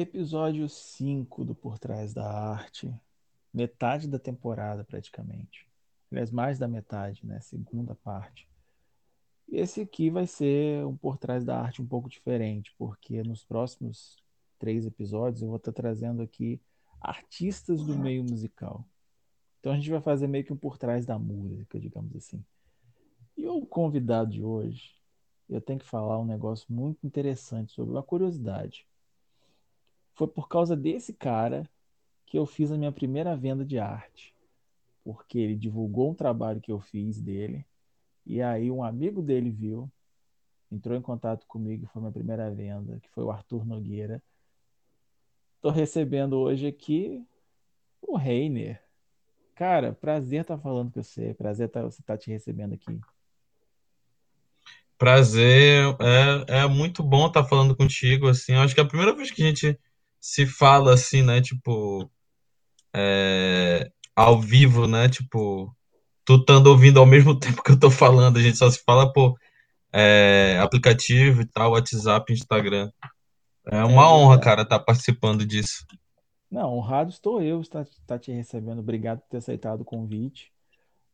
Episódio 5 do Por Trás da Arte. Metade da temporada, praticamente. Aliás, mais da metade, né? Segunda parte. E esse aqui vai ser um Por Trás da Arte um pouco diferente, porque nos próximos três episódios eu vou estar trazendo aqui artistas do meio musical. Então a gente vai fazer meio que um Por Trás da Música, digamos assim. E o convidado de hoje, eu tenho que falar um negócio muito interessante sobre uma curiosidade. Foi por causa desse cara que eu fiz a minha primeira venda de arte. Porque ele divulgou um trabalho que eu fiz dele. E aí um amigo dele viu, entrou em contato comigo, foi minha primeira venda, que foi o Arthur Nogueira. Estou recebendo hoje aqui o Reiner. Cara, prazer estar tá falando com você. Prazer tá, você estar tá te recebendo aqui. Prazer, é, é muito bom estar falando contigo, assim, acho que é a primeira vez que a gente se fala assim, né? Tipo, é, ao vivo, né? Tipo, tu estando ouvindo ao mesmo tempo que eu tô falando, a gente só se fala por é, aplicativo e tal, WhatsApp, Instagram. É uma é honra, cara, estar tá participando disso. Não, honrado estou eu estar, estar te recebendo. Obrigado por ter aceitado o convite.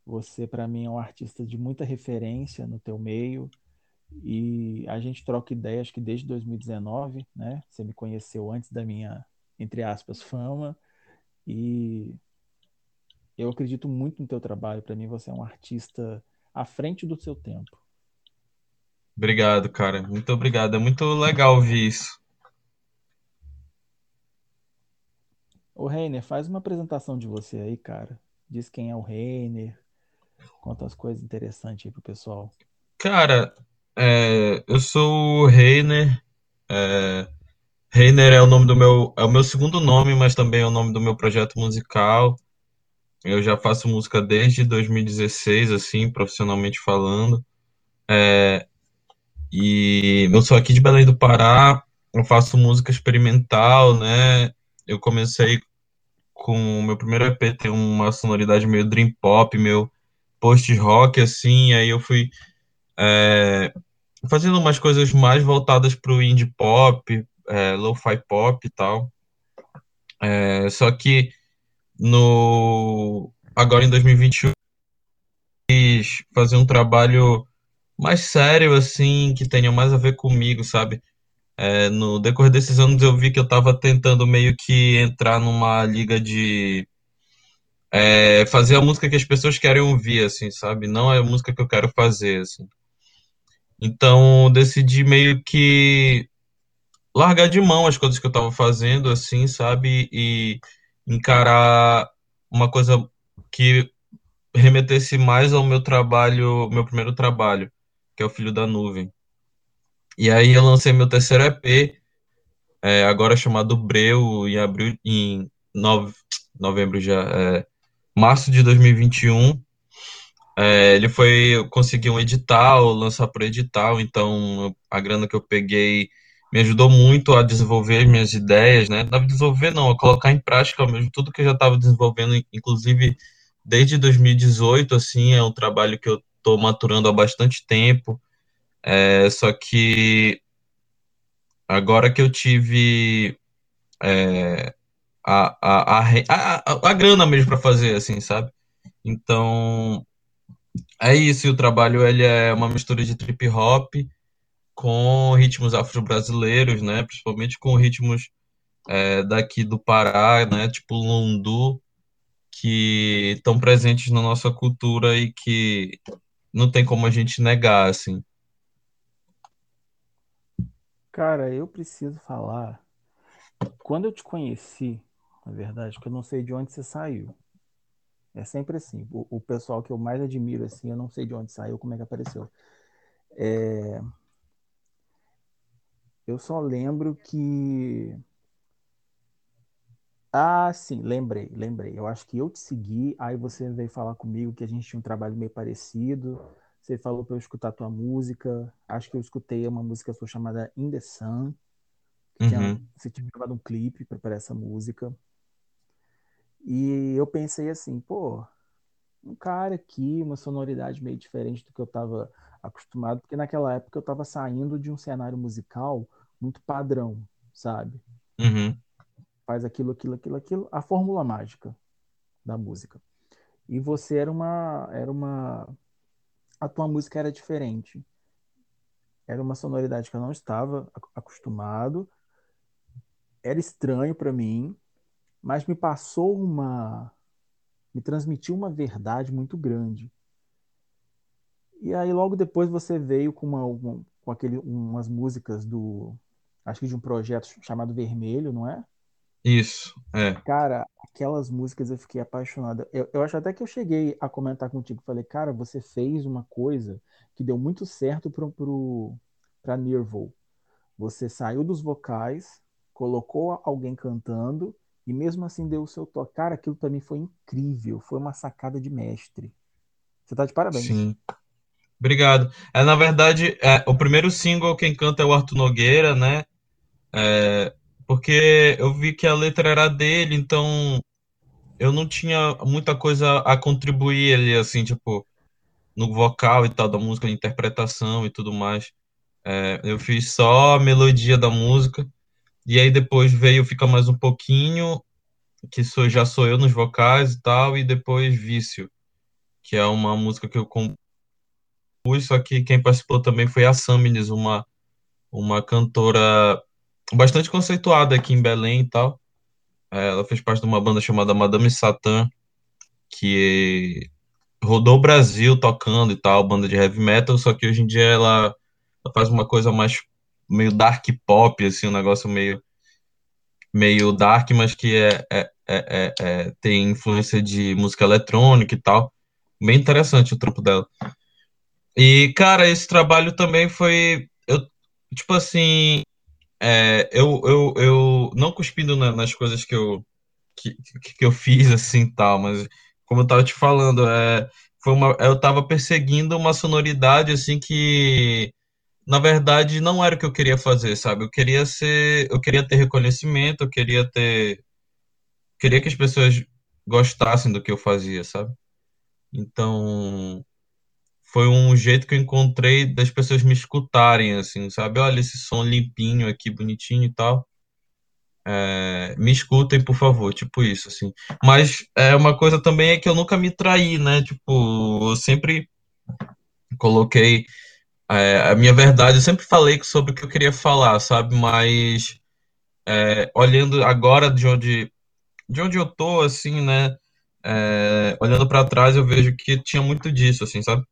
Você, para mim, é um artista de muita referência no teu meio. E a gente troca ideia, acho que desde 2019, né? Você me conheceu antes da minha, entre aspas, fama. E eu acredito muito no teu trabalho. Para mim, você é um artista à frente do seu tempo. Obrigado, cara. Muito obrigado. É muito legal ouvir isso. Ô, Reiner, faz uma apresentação de você aí, cara. Diz quem é o Reiner. Conta as coisas interessantes aí pro pessoal. Cara, é, eu sou o Reiner. É, Reiner é o nome do meu, é o meu segundo nome, mas também é o nome do meu projeto musical. Eu já faço música desde 2016, assim, profissionalmente falando. É, e eu sou aqui de Belém do Pará. Eu faço música experimental, né? Eu comecei com o meu primeiro EP tem uma sonoridade meio dream pop, meio post rock, assim. Aí eu fui é, fazendo umas coisas mais voltadas para o indie pop, é, lo-fi pop e tal. É, só que no agora em 2021 quis fazer um trabalho mais sério assim, que tenha mais a ver comigo, sabe? É, no decorrer desses anos eu vi que eu estava tentando meio que entrar numa liga de é, fazer a música que as pessoas querem ouvir, assim, sabe? Não é a música que eu quero fazer, assim. Então, decidi meio que largar de mão as coisas que eu estava fazendo, assim, sabe? E encarar uma coisa que remetesse mais ao meu trabalho, meu primeiro trabalho, que é o Filho da Nuvem. E aí eu lancei meu terceiro EP, é, agora chamado Breu, em abril, em nove, novembro já, é, março de 2021. É, ele foi conseguir um edital, lançar por edital, então a grana que eu peguei me ajudou muito a desenvolver minhas ideias, né? Não desenvolver não, a colocar em prática mesmo tudo que eu já estava desenvolvendo, inclusive desde 2018, assim, é um trabalho que eu estou maturando há bastante tempo. É, só que agora que eu tive é, a, a, a, a, a grana mesmo para fazer, assim, sabe? Então, é isso, e o trabalho ele é uma mistura de trip hop com ritmos afro-brasileiros, né? Principalmente com ritmos é, daqui do Pará, né? Tipo lundu, que estão presentes na nossa cultura e que não tem como a gente negar, assim. Cara, eu preciso falar. Quando eu te conheci, na verdade, que eu não sei de onde você saiu. É sempre assim. O, o, pessoal que eu mais admiro, assim, eu não sei de onde saiu, como é que apareceu. É... Eu só lembro que. Ah, sim, lembrei, lembrei. Eu acho que eu te segui, aí você veio falar comigo que a gente tinha um trabalho meio parecido. Você falou para eu escutar tua música. Acho que eu escutei uma música sua chamada In the Sun. Uhum. Tinha, você tinha gravado um clipe para essa música. E eu pensei assim, pô, um cara aqui, uma sonoridade meio diferente do que eu estava acostumado, porque naquela época eu estava saindo de um cenário musical muito padrão, sabe? Uhum. Faz aquilo, aquilo, aquilo, aquilo. A fórmula mágica da música. E você era uma, era uma, a tua música era diferente. Era uma sonoridade que eu não estava acostumado. Era estranho para mim, mas me passou uma, me transmitiu uma verdade muito grande. E aí logo depois você veio com uma, uma com aquele, umas músicas do, acho que de um projeto chamado Vermelho, não é? Isso, é. Cara, aquelas músicas eu fiquei apaixonada. Eu, eu acho até que eu cheguei a comentar contigo. Falei, cara, você fez uma coisa que deu muito certo pro, pro, pra Nervo. Você saiu dos vocais, colocou alguém cantando e mesmo assim deu o seu toque. Cara, aquilo para mim foi incrível. Foi uma sacada de mestre. Você tá de parabéns. Sim. Obrigado. É, na verdade, é, o primeiro single quem canta é o Arthur Nogueira, né? É, porque eu vi que a letra era dele, então eu não tinha muita coisa a contribuir ali, assim, tipo, no vocal e tal da música, interpretação e tudo mais. É, eu fiz só a melodia da música, e aí depois veio Fica Mais Um Pouquinho, que sou, já sou eu nos vocais e tal, e depois Vício, que é uma música que eu compus, só que quem participou também foi a Samines, uma, uma cantora bastante conceituada aqui em Belém e tal. É, ela fez parte de uma banda chamada Madame Satã, que rodou o Brasil tocando e tal, banda de heavy metal, só que hoje em dia ela, ela faz uma coisa mais meio dark pop, assim, um negócio meio meio dark, mas que é, é, é, é, tem influência de música eletrônica e tal. Bem interessante o trampo dela. E, cara, esse trabalho também foi. Eu, tipo assim. É, eu, eu, eu não cuspindo na, nas coisas que eu, que, que eu fiz assim tal, mas como eu tava te falando, é, foi uma, eu tava perseguindo uma sonoridade assim que na verdade não era o que eu queria fazer, sabe? Eu queria ser, eu queria ter reconhecimento, eu queria ter queria que as pessoas gostassem do que eu fazia, sabe? Então, foi um jeito que eu encontrei das pessoas me escutarem, assim, sabe? Olha esse som limpinho aqui, bonitinho e tal. É, me escutem, por favor, tipo isso, assim. Mas é uma coisa também é que eu nunca me traí, né? Tipo, eu sempre coloquei é, a minha verdade, eu sempre falei sobre o que eu queria falar, sabe? Mas é, olhando agora de onde de onde eu tô, assim, né? É, olhando para trás, eu vejo que tinha muito disso, assim, sabe?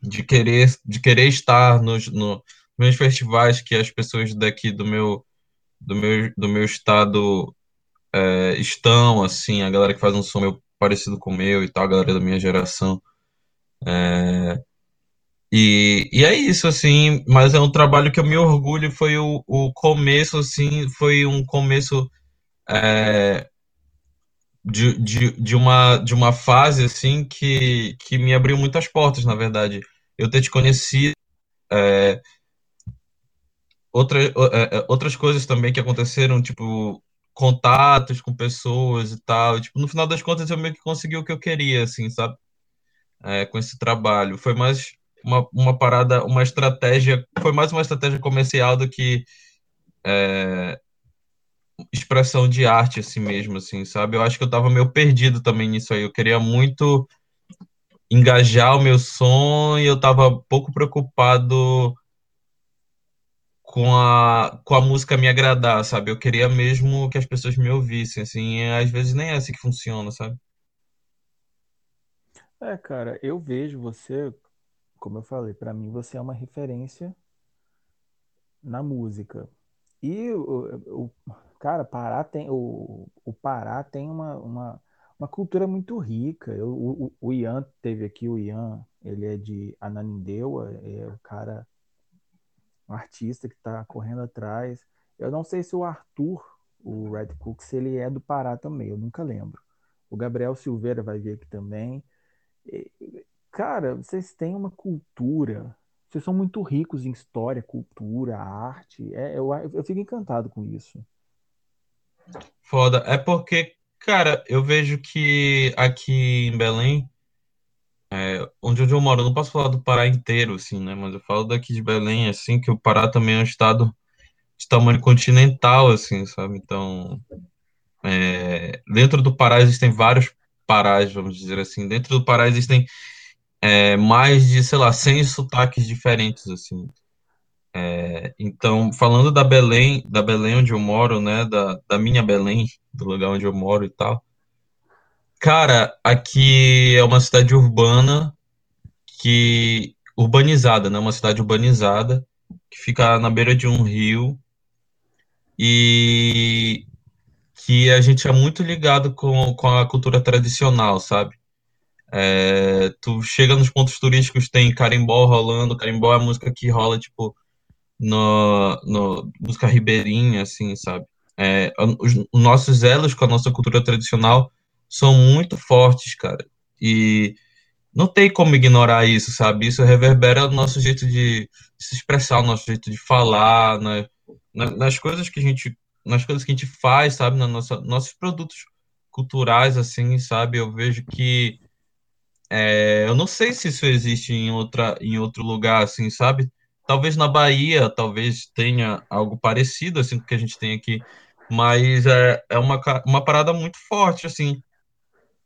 De querer, de querer estar nos no, meus festivais que as pessoas daqui do meu, do meu, do meu estado é, estão, assim, a galera que faz um som meio parecido com o meu e tal, a galera da minha geração. É, e, e é isso, assim, mas é um trabalho que eu me orgulho, foi o, o começo, assim, foi um começo é, de, de, de, uma, de uma fase assim que, que me abriu muitas portas, na verdade. Eu ter te conhecido, é, outra, é, é, outras coisas também que aconteceram, tipo, contatos com pessoas e tal. tipo, no final das contas, eu meio que consegui o que eu queria, assim, sabe? É, com esse trabalho. Foi mais uma, uma parada, uma estratégia, foi mais uma estratégia comercial do que é, expressão de arte assim mesmo, assim, sabe? Eu acho que eu tava meio perdido também nisso aí. Eu queria muito engajar o meu som e eu tava pouco preocupado com a, com a música me agradar, sabe? Eu queria mesmo que as pessoas me ouvissem, assim, às vezes nem é assim que funciona, sabe? É, cara, eu vejo você, como eu falei, para mim você é uma referência na música. E o, o, Cara, Pará tem, o, o Pará tem uma, uma, uma cultura muito rica. Eu, o, o Ian teve aqui, o Ian, ele é de Ananindeua, é o cara, um artista que está correndo atrás. Eu não sei se o Arthur, o Red Cook, se ele é do Pará também, eu nunca lembro. O Gabriel Silveira vai vir aqui também. Cara, vocês têm uma cultura, vocês são muito ricos em história, cultura, arte. É, eu, eu fico encantado com isso. Foda. É porque, cara, eu vejo que aqui em Belém, é, onde eu moro, eu não posso falar do Pará inteiro, assim, né? Mas eu falo daqui de Belém, assim, que o Pará também é um estado de tamanho continental, assim, sabe? Então, é, dentro do Pará existem vários Parás, vamos dizer assim. Dentro do Pará existem é, mais de, sei lá, 100 sotaques diferentes, assim. É, então, falando da Belém, da Belém onde eu moro, né, da, da minha Belém, do lugar onde eu moro e tal, cara, aqui é uma cidade urbana que urbanizada, né, uma cidade urbanizada que fica na beira de um rio e que a gente é muito ligado com, com a cultura tradicional, sabe? É, tu chega nos pontos turísticos, tem carimbó rolando, carimbó é a música que rola, tipo, no, no música ribeirinha, assim, sabe? É, os, os nossos elos com a nossa cultura tradicional são muito fortes, cara. E não tem como ignorar isso, sabe? Isso reverbera o nosso jeito de se expressar, o nosso jeito de falar, né? nas coisas que a gente, nas coisas que a gente faz, sabe? Nossa, nossos produtos culturais, assim, sabe? Eu vejo que é, eu não sei se isso existe em outra, em outro lugar, assim, sabe? Talvez na Bahia, talvez tenha algo parecido, assim, o que a gente tem aqui, mas é, é uma, uma parada muito forte, assim,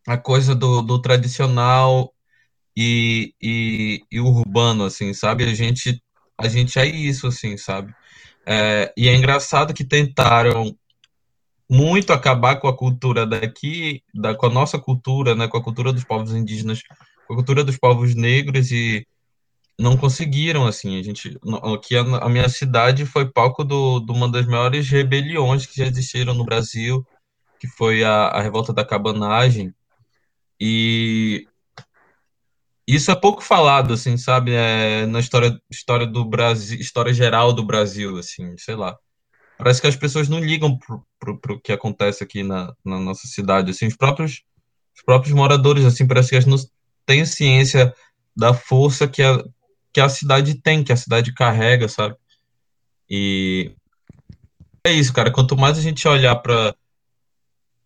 a coisa do, do tradicional e, e, e urbano, assim, sabe? A gente, a gente é isso, assim, sabe? É, e é engraçado que tentaram muito acabar com a cultura daqui, da, com a nossa cultura, né, com a cultura dos povos indígenas, com a cultura dos povos negros e não conseguiram, assim, a gente, aqui a, a minha cidade foi palco do, de uma das maiores rebeliões que já existiram no Brasil, que foi a, a revolta da cabanagem, e isso é pouco falado, assim, sabe, é, na história, história do Brasil, história geral do Brasil, assim, sei lá. Parece que as pessoas não ligam pro, pro que acontece aqui na, na nossa cidade, assim, os próprios, os próprios moradores, assim, parece que eles não têm ciência da força que a, que a cidade tem, que a cidade carrega, sabe? E é isso, cara. Quanto mais a gente olhar para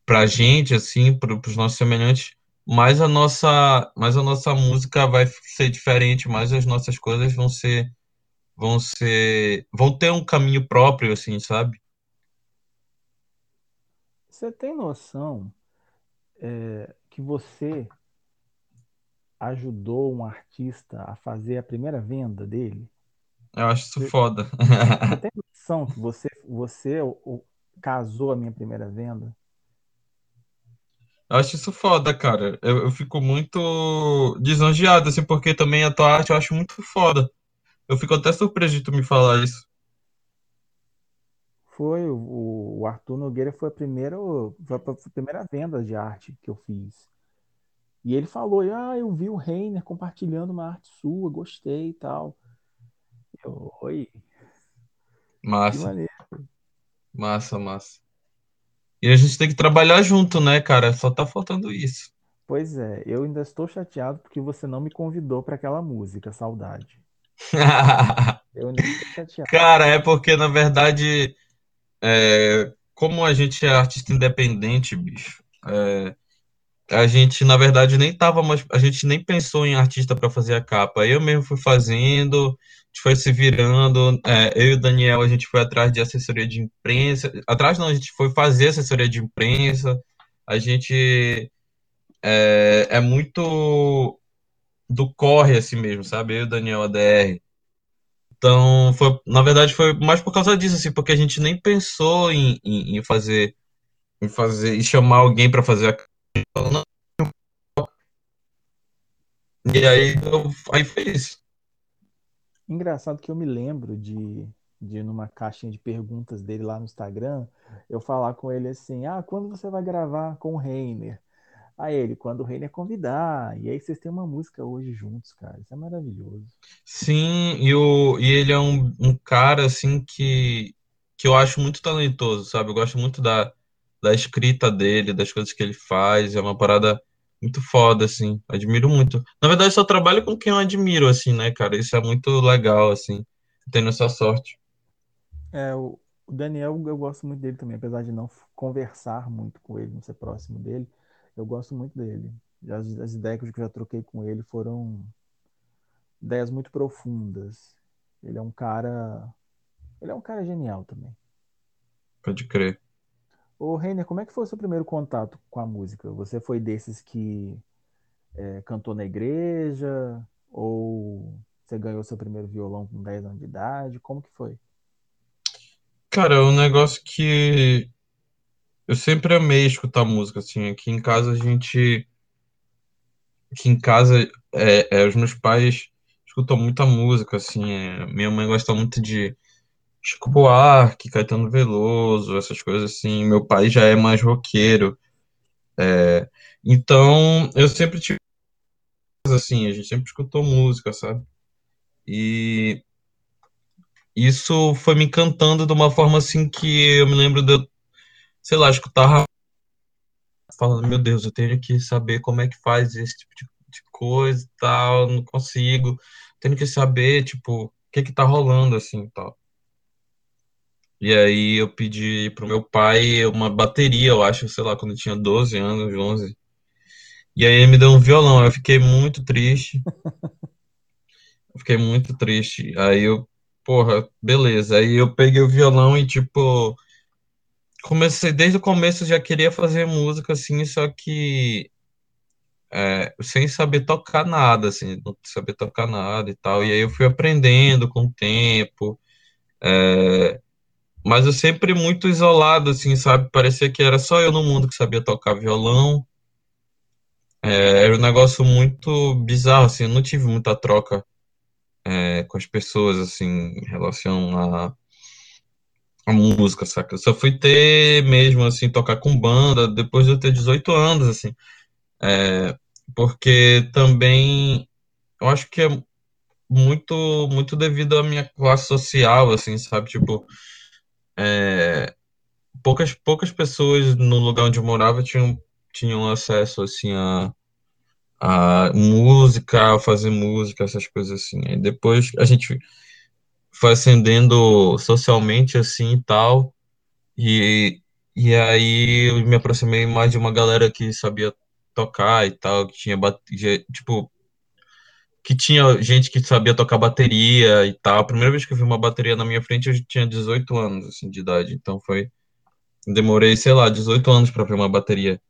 para a gente, assim, para os nossos semelhantes, mais a nossa, mais a nossa música vai ser diferente, mais as nossas coisas vão ser, vão ser, vão ter um caminho próprio, assim, sabe? Você tem noção é, que você ajudou um artista a fazer a primeira venda dele? Eu acho isso você, foda. Você tem noção que você, você o, casou a minha primeira venda? Eu acho isso foda, cara. Eu, eu fico muito lisonjeado, assim, porque também a tua arte eu acho muito foda. Eu fico até surpreso de tu me falar isso. Foi, o, o Arthur Nogueira foi a primeira, foi a primeira venda de arte que eu fiz. E ele falou, ah, eu vi o Reiner compartilhando uma arte sua, gostei e tal. Eu, oi. Massa. Massa, massa. E a gente tem que trabalhar junto, né, cara? Só tá faltando isso. Pois é, eu ainda estou chateado porque você não me convidou para aquela música, saudade. Cara, é porque, na verdade, é, como a gente é artista independente, bicho, é, a gente, na verdade, nem tava mais, a gente nem pensou em artista para fazer a capa. Eu mesmo fui fazendo, a gente foi se virando. É, eu e o Daniel, a gente foi atrás de assessoria de imprensa. Atrás não, a gente foi fazer assessoria de imprensa. A gente é, é muito do corre assim mesmo, sabe? Eu e o Daniel ADR. Então, foi, na verdade, foi mais por causa disso, assim, porque a gente nem pensou em, em, em fazer, em fazer, e chamar alguém para fazer a e aí, eu, aí foi isso. Engraçado que eu me lembro de, de numa caixinha de perguntas dele lá no Instagram, eu falar com ele assim: Ah, quando você vai gravar com o Reiner? Aí ele, quando o Reiner convidar. E aí vocês têm uma música hoje juntos, cara. Isso é maravilhoso. Sim, e, o, e ele é um, um cara assim que, que eu acho muito talentoso, sabe? Eu gosto muito da, da escrita dele, das coisas que ele faz. É uma parada muito foda, assim. Admiro muito. Na verdade, só trabalho com quem eu admiro, assim, né, cara? Isso é muito legal, assim, tendo essa sorte. É, o Daniel, eu gosto muito dele também, apesar de não conversar muito com ele, não ser próximo dele, eu gosto muito dele. As, as ideias que eu já troquei com ele foram ideias muito profundas. Ele é um cara. Ele é um cara genial também. Pode crer. Ô, Reiner, como é que foi o seu primeiro contato com a música? Você foi desses que é, cantou na igreja? Ou você ganhou seu primeiro violão com 10 anos de idade? Como que foi? Cara, é um negócio que eu sempre amei escutar música, assim. Aqui em casa a gente. Aqui em casa, é, é, os meus pais escutam muita música, assim. é, minha mãe gosta muito de Chico Buarque, Caetano Veloso, essas coisas assim. Meu pai já é mais roqueiro. é, Então, eu sempre tive, assim, a gente sempre escutou música, sabe? E isso foi me encantando de uma forma assim que eu me lembro de, eu, sei lá, escutar falando, meu Deus, eu tenho que saber como é que faz esse tipo de, de coisa e tal, não consigo. Tenho que saber, tipo, o que que tá rolando assim, e tal. E aí eu pedi pro meu pai uma bateria, eu acho, sei lá, quando eu tinha 12 anos, 11. E aí ele me deu um violão, eu fiquei muito triste. Eu fiquei muito triste. Aí eu, porra, beleza. Aí eu peguei o violão e tipo, comecei desde o começo já queria fazer música assim, só que é, sem saber tocar nada, assim, não saber tocar nada e tal. E aí eu fui aprendendo com o tempo, é, mas eu sempre muito isolado, assim, sabe? Parecia que era só eu no mundo que sabia tocar violão. É, era um negócio muito bizarro, assim, eu não tive muita troca, é, com as pessoas, assim, em relação a, a música, saca? Eu só fui ter mesmo, assim, tocar com banda depois de eu ter 18 anos, assim. É, porque também eu acho que é muito muito devido à minha classe social, assim, sabe? Tipo, é, poucas poucas pessoas no lugar onde eu morava tinham tinham acesso assim a, a música, a fazer música, essas coisas assim. Aí depois a gente foi ascendendo socialmente assim e tal, e e aí eu me aproximei mais de uma galera que sabia tocar e tal, que tinha tipo que tinha gente que sabia tocar bateria e tal. A primeira vez que eu vi uma bateria na minha frente, eu tinha 18 anos, assim, de idade. Então foi. Demorei, sei lá, 18 anos para ver uma bateria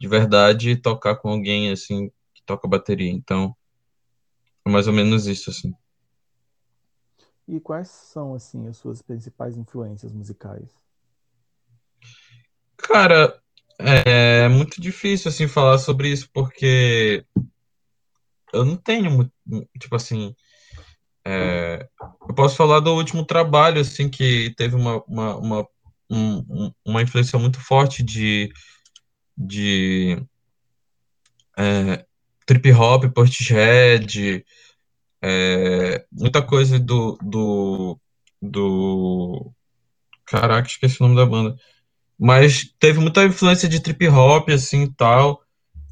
de verdade e tocar com alguém, assim, que toca bateria. Então, é mais ou menos isso, assim. E quais são, assim, as suas principais influências musicais? Cara, é muito difícil, assim, falar sobre isso, porque eu não tenho. Tipo assim. é, eu posso falar do último trabalho, assim, que teve uma, uma, uma, um- um- uma influência muito forte de de é, trip hop, Portishead, é, muita coisa do, do, do. Caraca, esqueci o nome da banda. Mas teve muita influência de trip hop, assim e tal,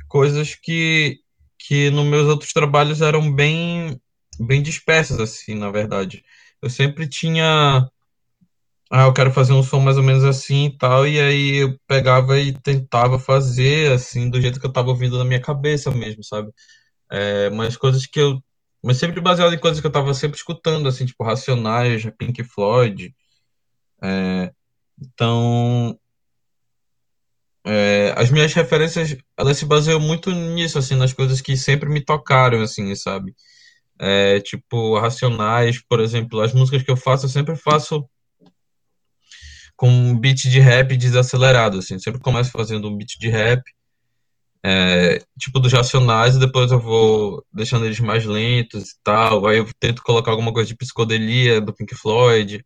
coisas que, que nos meus outros trabalhos eram bem, bem dispersas, assim, na verdade. Eu sempre tinha. Ah, eu quero fazer um som mais ou menos assim e tal, e aí eu pegava e tentava fazer, assim, do jeito que eu tava ouvindo na minha cabeça mesmo, sabe? É, mas coisas que eu. Mas sempre baseado em coisas que eu tava sempre escutando, assim, tipo Racionais, Pink Floyd. Então, é, as minhas referências, elas se baseiam muito nisso, assim, nas coisas que sempre me tocaram, assim, sabe? É, tipo, Racionais, por exemplo, as músicas que eu faço, eu sempre faço com um beat de rap desacelerado, assim. Sempre começo fazendo um beat de rap, é, tipo dos Racionais, e depois eu vou deixando eles mais lentos e tal. Aí eu tento colocar alguma coisa de psicodelia do Pink Floyd.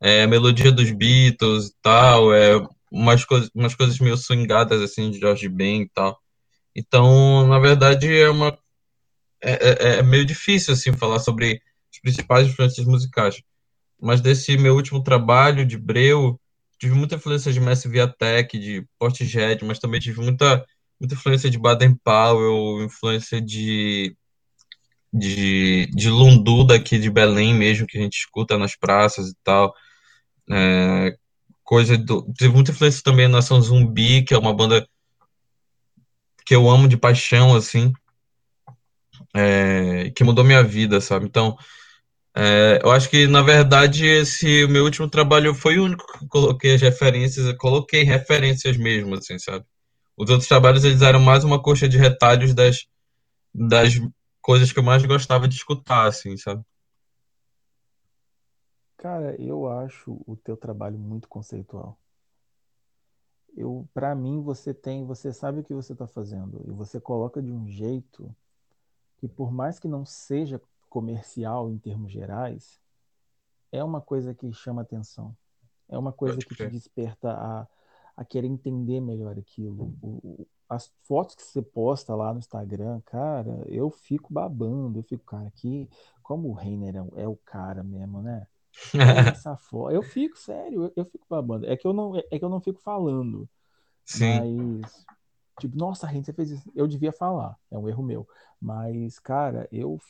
é, melodia dos Beatles e tal, é, umas, coisas, umas coisas meio swingadas assim de George Ben e tal. Então, na verdade, é uma é, é, é meio difícil assim falar sobre as principais influências musicais. Mas desse meu último trabalho de Breu, tive muita influência de Massive Attack, de Portishead, mas também tive muita muita influência de Baden Powell, influência de de, de Lundu daqui de Belém mesmo, que a gente escuta nas praças e tal. É, coisa do. Teve muita influência também na Nação Zumbi, que é uma banda que eu amo de paixão, assim, é, que mudou minha vida, sabe? Então, É, eu acho que, na verdade, esse meu último trabalho foi o único que coloquei as referências, eu coloquei referências mesmo, assim, sabe? Os outros trabalhos, eles eram mais uma coxa de retalhos das, das coisas que eu mais gostava de escutar, assim, sabe? Cara, eu acho o teu trabalho muito conceitual. Eu, para mim, você tem, você sabe o que você está fazendo e você coloca de um jeito que, por mais que não seja comercial em termos gerais, é uma coisa que chama atenção. É uma coisa Pode que te desperta a, a querer entender melhor aquilo. O- as fotos que você posta lá no Instagram, cara, eu fico babando. Eu fico, cara, que como o Reiner é, o é o cara mesmo, né? Essa foto. Eu fico, sério, eu, eu fico babando. É que eu não, é que eu não fico falando, Sim, mas tipo, nossa, Reiner, você fez isso. Eu devia falar, é um erro meu. Mas, cara, eu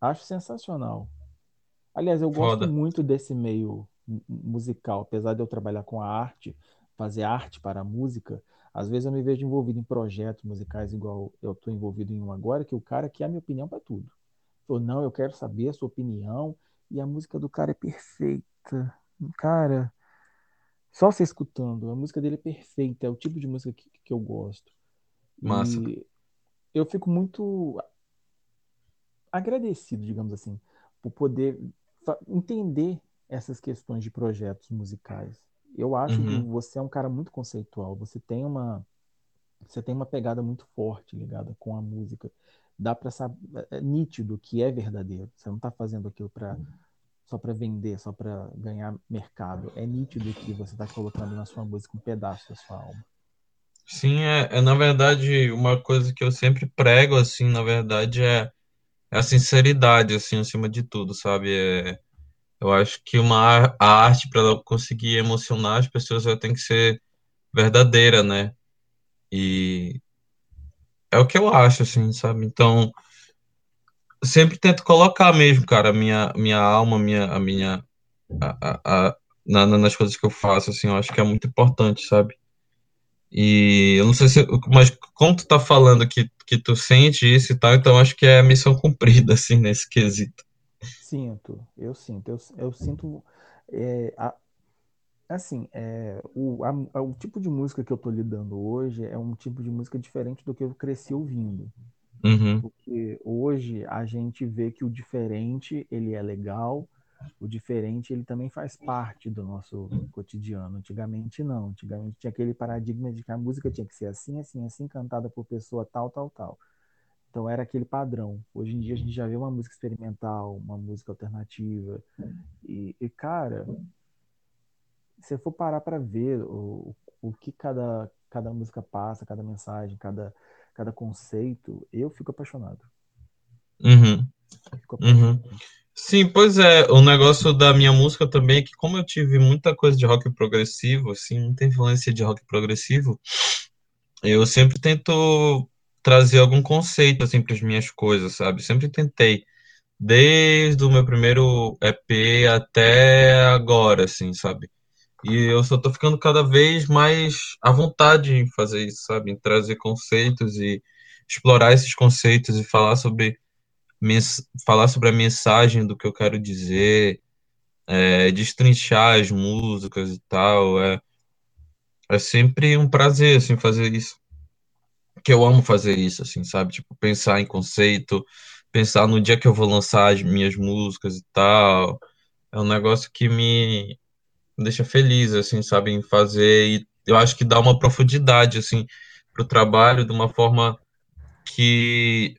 acho sensacional. Aliás, eu gosto foda. muito desse meio musical, apesar de eu trabalhar com a arte, fazer arte para a música, às vezes eu me vejo envolvido em projetos musicais igual eu estou envolvido em um agora, que o cara quer a minha opinião para tudo. Falou, não, eu quero saber a sua opinião, e a música do cara é perfeita. Cara, só você escutando, a música dele é perfeita, é o tipo de música que, que eu gosto. Massa. E eu fico muito agradecido, digamos assim, por poder entender essas questões de projetos musicais. Eu acho que Uhum. você é um cara muito conceitual, você tem uma, você tem uma pegada muito forte ligada com a música. Dá para saber, é é nítido que é verdadeiro. Você não está fazendo aquilo para só para vender, só para ganhar mercado. É nítido que você está colocando na sua música um pedaço da sua alma. Sim, é, é na verdade uma coisa que eu sempre prego, assim, na verdade, é, é a sinceridade, assim, acima de tudo, sabe? É, eu acho que uma, a arte, para conseguir emocionar as pessoas, ela tem que ser verdadeira, né? E é o que eu acho, assim, sabe? Então, sempre tento colocar mesmo, cara, a minha, minha alma, minha, a minha, a, a, a- na, na- nas coisas que eu faço, assim, eu acho que é muito importante, sabe? E eu não sei se, mas como tu tá falando que, que tu sente isso e tal, então acho que é a missão cumprida, assim, nesse quesito. Sinto, eu sinto, eu, eu sinto é, a- Assim, é, o, a- o tipo de música que eu tô lidando hoje é um tipo de música diferente do que eu cresci ouvindo. Uhum, Porque hoje a gente vê que o diferente, ele é legal, o diferente, ele também faz parte do nosso cotidiano. Antigamente não, antigamente tinha aquele paradigma de que a música tinha que ser assim, assim, assim, cantada por pessoa tal, tal, tal. Então era aquele padrão. Hoje em dia a gente já vê uma música experimental, uma música alternativa. E, e cara, se eu for parar para ver o, o que cada, cada música passa, cada mensagem, cada, cada conceito, eu fico apaixonado. uhum, Fico uhum. apaixonado. Sim, pois é, o negócio da minha música também é que como eu tive muita coisa de rock progressivo, assim, muita influência de rock progressivo, eu sempre tento trazer algum conceito, assim, para as minhas coisas, sabe? Sempre tentei, desde o meu primeiro EP até agora, assim, sabe? E eu só tô ficando cada vez mais à vontade em fazer isso, sabe? Em trazer conceitos e explorar esses conceitos e falar sobre, falar sobre a mensagem do que eu quero dizer, é, destrinchar as músicas e tal. É, é sempre um prazer, assim, fazer isso. Que eu amo fazer isso, assim, sabe? Tipo, pensar em conceito, pensar no dia que eu vou lançar as minhas músicas e tal. É um negócio que me deixa feliz, assim, sabe, em fazer e eu acho que dá uma profundidade, assim, pro trabalho de uma forma que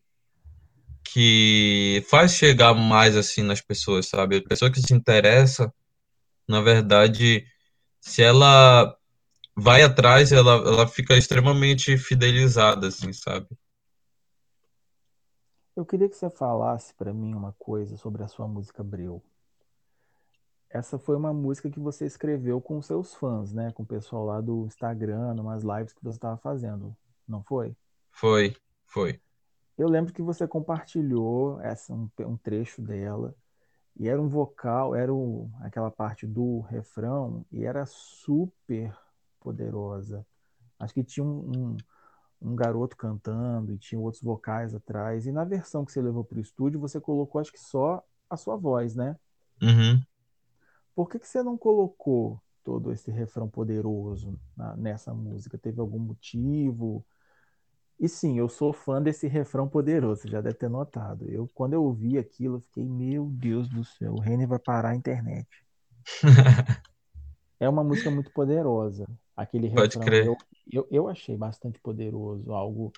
que faz chegar mais, assim, nas pessoas, sabe? A pessoa que se interessa, na verdade, se ela vai atrás, ela, ela fica extremamente fidelizada, assim, sabe? Eu queria que você falasse para mim uma coisa sobre a sua música Breu. Essa foi uma música que você escreveu com seus fãs, né? Com o pessoal lá do Instagram, umas lives que você estava fazendo, não foi? Foi, foi. Eu lembro que você compartilhou essa, um, um trecho dela E era um vocal, era o, aquela parte do refrão, e era super poderosa. Acho que tinha um, um, um garoto cantando e tinha outros vocais atrás. E na versão que você levou para o estúdio, você colocou, acho que só a sua voz, né? Uhum. Por que, que você não colocou todo esse refrão poderoso na, nessa música? Teve algum motivo? E sim, eu sou fã desse refrão poderoso, você já deve ter notado. Eu, quando eu ouvi aquilo, eu fiquei, meu Deus do céu, o Renner vai parar a internet. é uma música muito poderosa. Aquele Pode refrão, crer. eu, eu, eu achei bastante poderoso, algo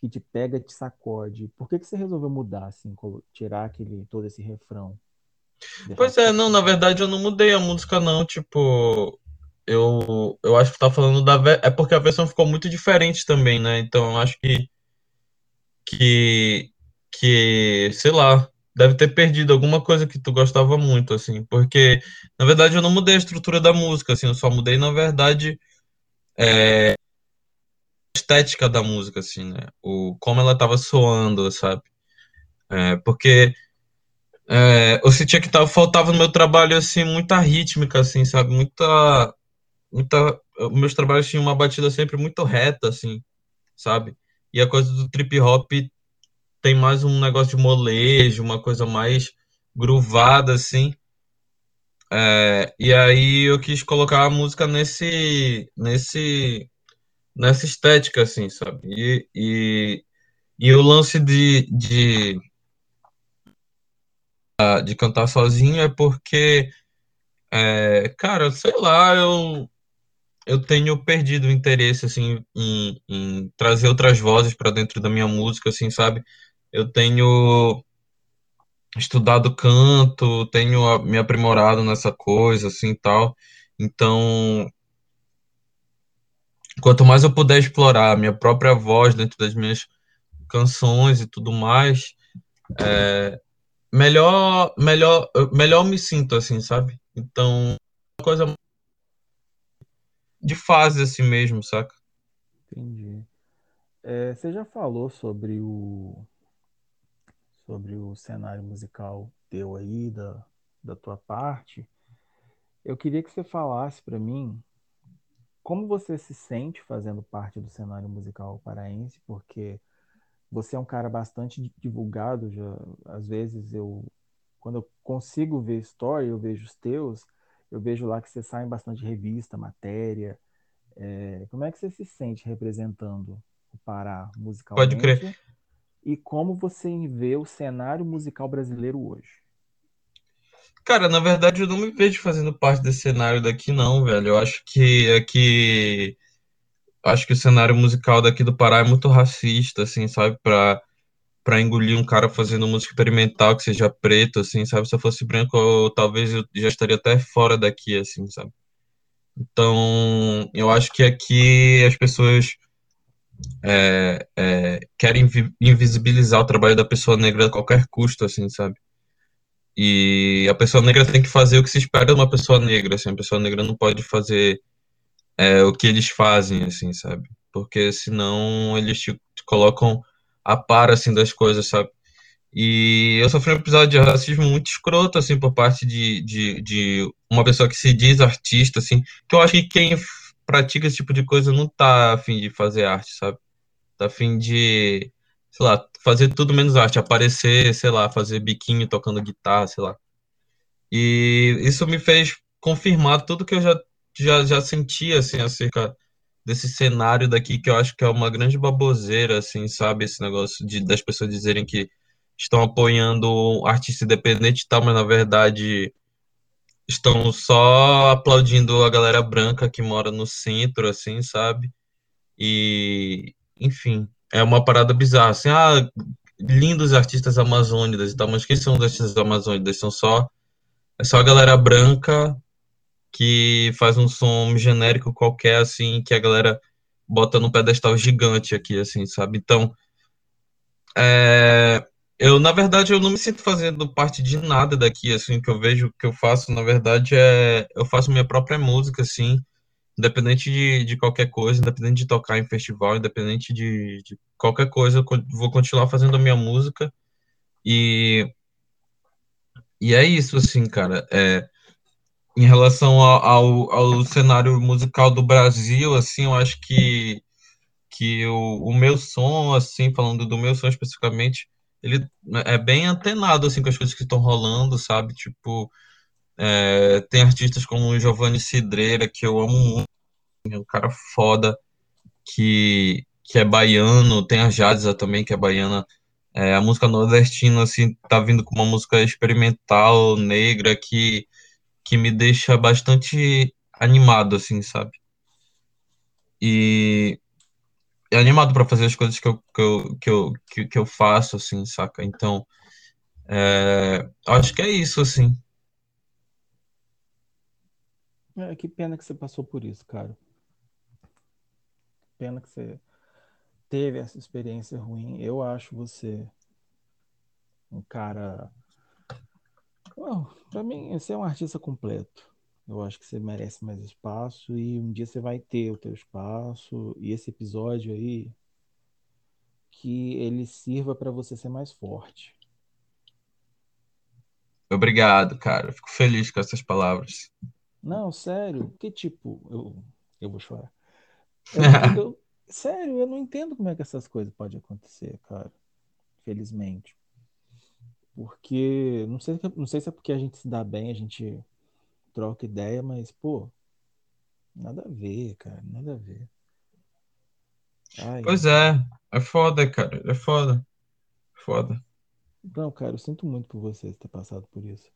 que te pega, te sacode. Por que, que você resolveu mudar, assim, tirar aquele, todo esse refrão? Pois é, não, na verdade eu não mudei a música, não. Tipo, eu, eu acho que tá falando da. É porque a versão ficou muito diferente também, né? Então eu acho que, que, que, sei lá, deve ter perdido alguma coisa que tu gostava muito, assim. Porque, na verdade, eu não mudei a estrutura da música, assim. Eu só mudei, na verdade, a estética da música, assim, né? O, como ela tava soando, sabe? É, porque é, eu sentia que tava, faltava no meu trabalho, assim, muita rítmica, assim, sabe? Muita. muita, meus trabalhos tinham uma batida sempre muito reta, assim, sabe? E a coisa do trip hop tem mais um negócio de molejo, uma coisa mais groovada, assim. É, e aí eu quis colocar a música nesse, nesse, nessa estética, assim, sabe? E, e, e o lance de, de, de cantar sozinho é porque, é, cara, sei lá, eu eu tenho perdido o interesse assim em, em trazer outras vozes para dentro da minha música, assim, sabe? Eu tenho estudado canto, tenho me aprimorado nessa coisa, assim, tal. Então, quanto mais eu puder explorar a minha própria voz dentro das minhas canções e tudo mais, melhor, melhor, melhor eu me sinto, assim, sabe? Então, uma coisa de fase assim mesmo, saca? Entendi. É, você já falou sobre o, sobre o cenário musical teu aí, da, da tua parte. Eu queria que você falasse para mim como você se sente fazendo parte do cenário musical paraense, porque você é um cara bastante divulgado, já, às vezes eu, quando eu consigo ver story, eu vejo os teus, eu vejo lá que você sai em bastante revista, matéria. É, como é que você se sente representando o Pará Pode crer. E como você vê o cenário musical brasileiro hoje? Cara, na verdade eu não me vejo fazendo parte desse cenário daqui, não, velho. Eu acho que aqui. Acho que o cenário musical daqui do Pará é muito racista, assim, sabe? Pra, pra engolir um cara fazendo música experimental que seja preto, assim, sabe? Se eu fosse branco, eu, talvez eu já estaria até fora daqui, assim, sabe? Então, eu acho que aqui as pessoas é, é, querem vi- invisibilizar o trabalho da pessoa negra a qualquer custo, assim, sabe? E a pessoa negra tem que fazer o que se espera de uma pessoa negra, assim, a pessoa negra não pode fazer é, o que eles fazem, assim, sabe? Porque senão eles te, colocam a par, assim, das coisas, sabe? E eu sofri um episódio de racismo muito escroto, assim, por parte de, de, de uma pessoa que se diz artista, assim, que eu acho que quem pratica esse tipo de coisa não tá a fim de fazer arte, sabe? Tá a fim de, sei lá, fazer tudo menos arte, aparecer, sei lá, fazer biquinho tocando guitarra, sei lá. E isso me fez confirmar tudo que eu já, já, já sentia, assim, acerca desse cenário daqui, que eu acho que é uma grande baboseira, assim, sabe? Esse negócio de, das pessoas dizerem que estão apoiando artista independente e tal, mas na verdade estão só aplaudindo a galera branca que mora no centro, assim, sabe? E, enfim, é uma parada bizarra, assim, ah, lindos artistas amazônicos e tal, mas quem são os artistas amazônicos? São só, é só a galera branca que faz um som genérico qualquer, assim, que a galera bota num pedestal gigante aqui, assim, sabe? Então, é, eu, na verdade, eu não me sinto fazendo parte de nada daqui, assim, que eu vejo, que eu faço, na verdade, é, eu faço minha própria música, assim, independente de, de qualquer coisa, independente de tocar em festival, independente de, de qualquer coisa, eu vou continuar fazendo a minha música, e, e é isso, assim, cara, é, Em relação ao, ao, ao cenário musical do Brasil, assim, eu acho que, que o, o meu som, assim, falando do meu som especificamente, ele é bem antenado, assim, com as coisas que estão rolando, sabe? Tipo, é, tem artistas como o Giovanni Cidreira, que eu amo muito, é um cara foda, que, que é baiano, tem a Jadza também, que é baiana, é, a música nordestina, assim, tá vindo com uma música experimental, negra, que, que me deixa bastante animado, assim, sabe? E, animado para fazer as coisas que eu, que eu, que eu, que, que eu faço, assim, saca? Então, é, acho que é isso, assim. É, que pena que você passou por isso, cara. Pena que você teve essa experiência ruim. Eu acho você um cara. Well, pra mim, você é um artista completo. Eu acho que você merece mais espaço e um dia você vai ter o teu espaço. E esse episódio aí, que ele sirva para você ser mais forte. Obrigado, cara. Fico feliz com essas palavras. Não, sério. Que tipo, eu, eu vou chorar. Eu, eu, sério, eu não entendo como é que essas coisas podem acontecer, cara. Felizmente. Porque, não sei, não sei se é porque a gente se dá bem, a gente troca ideia, mas, pô, nada a ver, cara, nada a ver. Ai, pois é, é foda, cara, é foda. Foda. Não, cara, eu sinto muito por você ter passado por isso.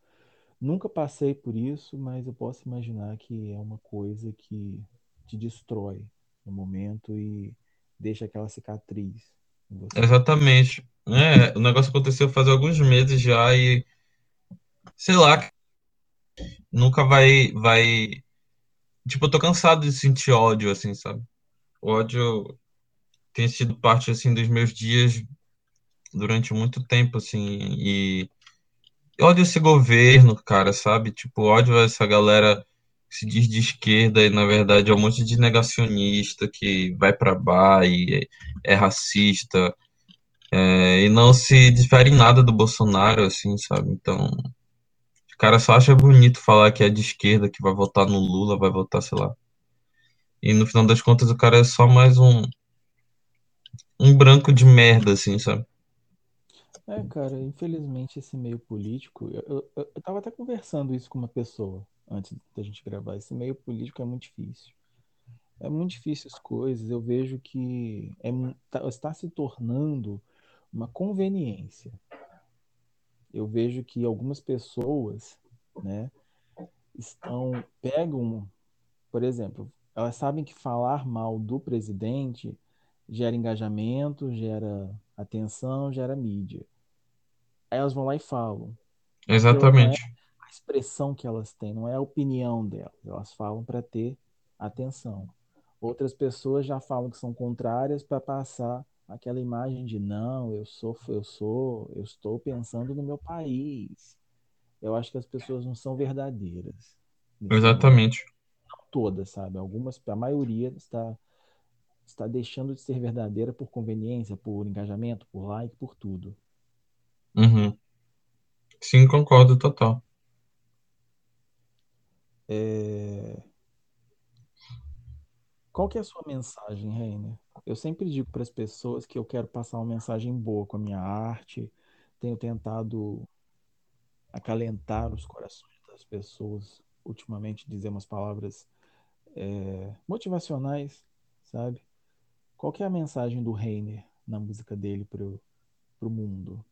Nunca passei por isso, mas eu posso imaginar que é uma coisa que te destrói no momento e deixa aquela cicatriz. Exatamente. É, o negócio aconteceu faz alguns meses já e sei lá, nunca vai vai tipo, eu tô cansado de sentir ódio assim, sabe? O ódio tem sido parte assim dos meus dias durante muito tempo assim e ódio esse governo, cara, sabe? Tipo, ódio essa galera que se diz de esquerda e na verdade é um monte de negacionista que vai para bar e é, é racista é, e não se difere em nada do Bolsonaro, assim, sabe? Então, o cara só acha bonito falar que é de esquerda, que vai votar no Lula, vai votar, sei lá. E no final das contas o cara é só mais um um branco de merda, assim, sabe? É, cara, infelizmente esse meio político, eu, eu, eu tava até conversando isso com uma pessoa antes da gente gravar. Esse meio político é muito difícil. É muito difícil as coisas. Eu vejo que é, tá, está se tornando uma conveniência. Eu vejo que algumas pessoas, né, estão pegam, por exemplo, elas sabem que falar mal do presidente gera engajamento, gera atenção, gera mídia. Aí elas vão lá e falam. Exatamente. É a expressão que elas têm, não é a opinião delas. Elas falam para ter atenção. Outras pessoas já falam que são contrárias para passar aquela imagem de não, eu sou, eu sou, eu estou pensando no meu país. Eu acho que as pessoas não são verdadeiras. Exatamente. Não todas, sabe? Algumas, a maioria está está deixando de ser verdadeira por conveniência, por engajamento, por like, por tudo. Uhum. Sim, concordo total. É... Qual que é a sua mensagem, Reiner? Eu sempre digo para as pessoas que eu quero passar uma mensagem boa com a minha arte. Tenho tentado acalentar os corações das pessoas, ultimamente dizer umas palavras é, motivacionais, sabe? Qual que é a mensagem do Reiner na música dele pro, pro mundo?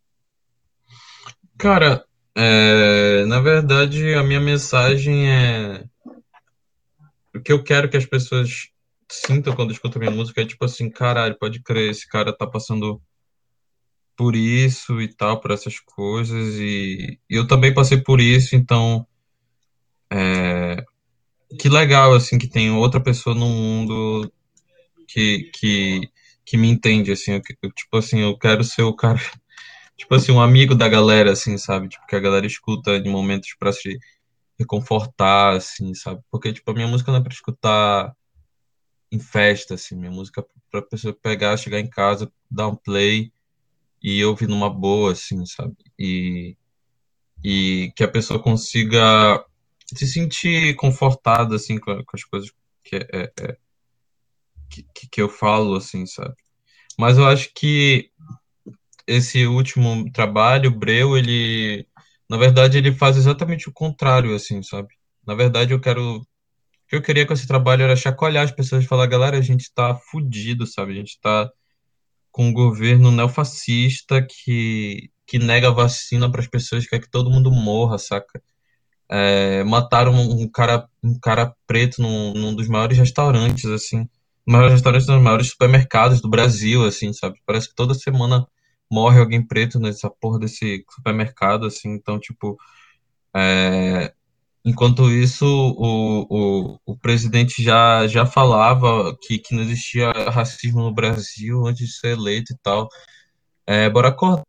Cara, é, na verdade a minha mensagem é o que eu quero que as pessoas sinto quando escuto minha música é tipo assim, caralho, pode crer, esse cara tá passando por isso e tal, por essas coisas, e, e eu também passei por isso, então é, que legal, assim, que tem outra pessoa no mundo que, que, que me entende, assim, eu, tipo assim, eu quero ser o cara, tipo assim, um amigo da galera, assim, sabe, tipo, que a galera escuta em momentos para se reconfortar, assim, sabe, porque, tipo, a minha música não é pra escutar em festa, assim, minha música pra pessoa pegar, chegar em casa, dar um play e ouvir numa boa, assim, sabe? E, e que a pessoa consiga se sentir confortada, assim, com, com as coisas que, é, é, que, que eu falo, assim, sabe? Mas eu acho que esse último trabalho, Breu, ele, na verdade, ele faz exatamente o contrário, assim, sabe? Na verdade, eu quero, que eu queria com esse trabalho era chacoalhar as pessoas e falar, galera, a gente tá fudido, sabe? A gente tá com um governo neofascista que, que nega vacina para as pessoas, quer que todo mundo morra, saca? É, mataram um cara, um cara preto num, num dos maiores restaurantes, assim, maiores restaurantes dos maiores supermercados do Brasil, assim, sabe? Parece que toda semana morre alguém preto nessa porra desse supermercado, assim, então, tipo, é, enquanto isso, o, o, o presidente já, já falava que, que não existia racismo no Brasil antes de ser eleito e tal. É, bora acordar,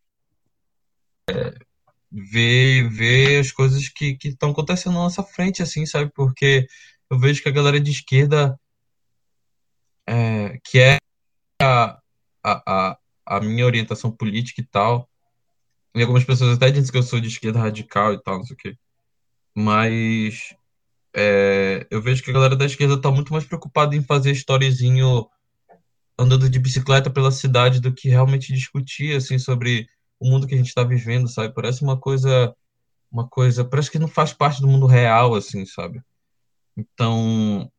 ver, ver as coisas que estão acontecendo na nossa frente, assim, sabe? Porque eu vejo que a galera de esquerda, é, que é a, a, a minha orientação política e tal, e algumas pessoas até dizem que eu sou de esquerda radical e tal, não sei o quê. Mas é, eu vejo que a galera da esquerda tá muito mais preocupada em fazer storyzinho andando de bicicleta pela cidade do que realmente discutir, assim, sobre o mundo que a gente está vivendo, sabe? Parece uma coisa, uma coisa, parece que não faz parte do mundo real, assim, sabe? Então,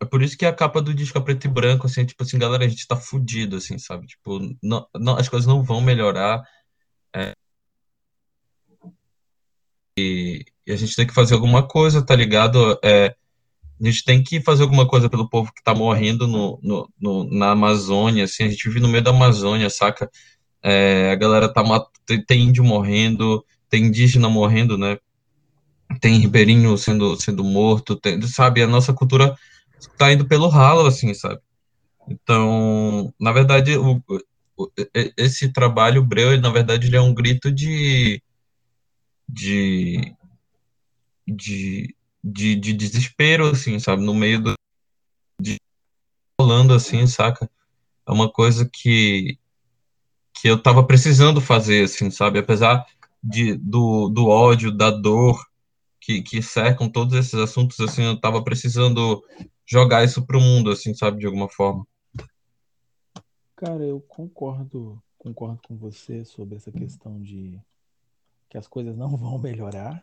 é por isso que a capa do disco é preto e branco, assim, tipo assim, galera, a gente tá fudido, assim, sabe? Tipo, não, não, as coisas não vão melhorar. É, e, e, a gente tem que fazer alguma coisa, tá ligado? É, a gente tem que fazer alguma coisa pelo povo que tá morrendo no, no, no na Amazônia, assim, a gente vive no meio da Amazônia, saca? É, a galera tá tem, tem índio morrendo, tem indígena morrendo, né? Tem ribeirinho sendo, sendo morto, tem, sabe? A nossa cultura tá indo pelo ralo, assim, sabe? Então, na verdade, o, o, esse trabalho, Breu, na verdade, ele é um grito de, de, de, de, de desespero, assim, sabe? No meio do. De, rolando, assim, saca? É uma coisa que, que eu tava precisando fazer, assim, sabe? Apesar de, do, do ódio, da dor que, que cercam todos esses assuntos, assim, eu tava precisando jogar isso pro mundo, assim, sabe? De alguma forma. Cara, eu concordo, concordo com você sobre essa questão de que as coisas não vão melhorar.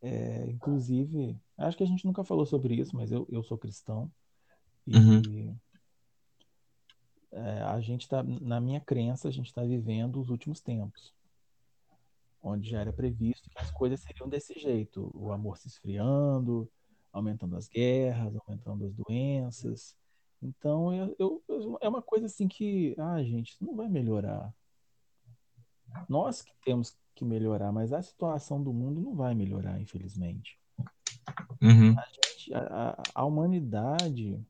É, inclusive, acho que a gente nunca falou sobre isso, mas eu, eu sou cristão e uhum é, a gente está, na minha crença, a gente está vivendo os últimos tempos, onde já era previsto que as coisas seriam desse jeito, o amor se esfriando, aumentando as guerras, aumentando as doenças. Então, eu, eu, é uma coisa assim que, ah, gente, não vai melhorar. Nós que temos que melhorar, mas a situação do mundo não vai melhorar, infelizmente. Uhum. A, gente, a, a humanidade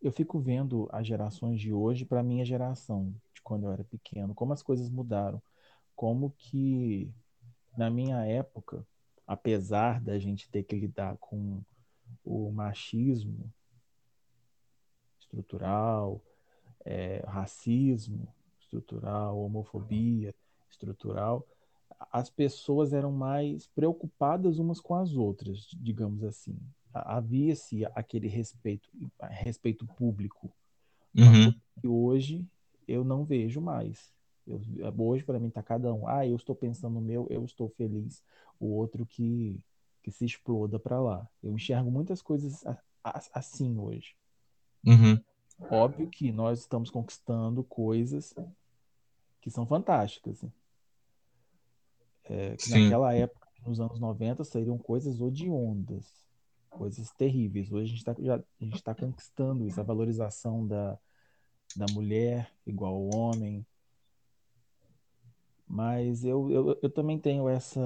eu fico vendo as gerações de hoje para a minha geração, de quando eu era pequeno, como as coisas mudaram. Como que, na minha época, apesar da gente ter que lidar com o machismo estrutural, é, racismo estrutural, homofobia estrutural, as pessoas eram mais preocupadas umas com as outras, digamos assim havia-se aquele respeito, respeito público. Uhum. Que hoje eu não vejo mais. Eu, hoje, para mim, está cada um. Ah, eu estou pensando no meu, eu estou feliz. O outro que, que se exploda para lá. Eu enxergo muitas coisas assim hoje. Uhum. Óbvio que nós estamos conquistando coisas que são fantásticas. É, que naquela época, nos anos 90, seriam coisas odiondas coisas terríveis. Hoje a gente está tá conquistando isso, a valorização da, da mulher igual ao homem. Mas eu, eu, eu também tenho essa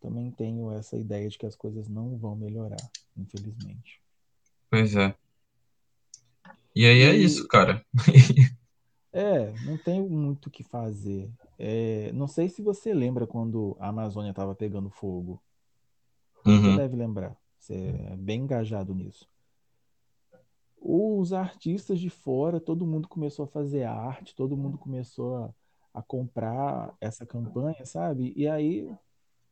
também tenho essa ideia de que as coisas não vão melhorar, infelizmente. Pois é. E aí é e, é isso, cara. é, não tem muito o que fazer. É, não sei se você lembra quando a Amazônia estava pegando fogo. Uhum. Você deve lembrar. Você é bem engajado nisso. Os artistas de fora, todo mundo começou a fazer arte, todo mundo começou a, a comprar essa campanha, sabe? E aí,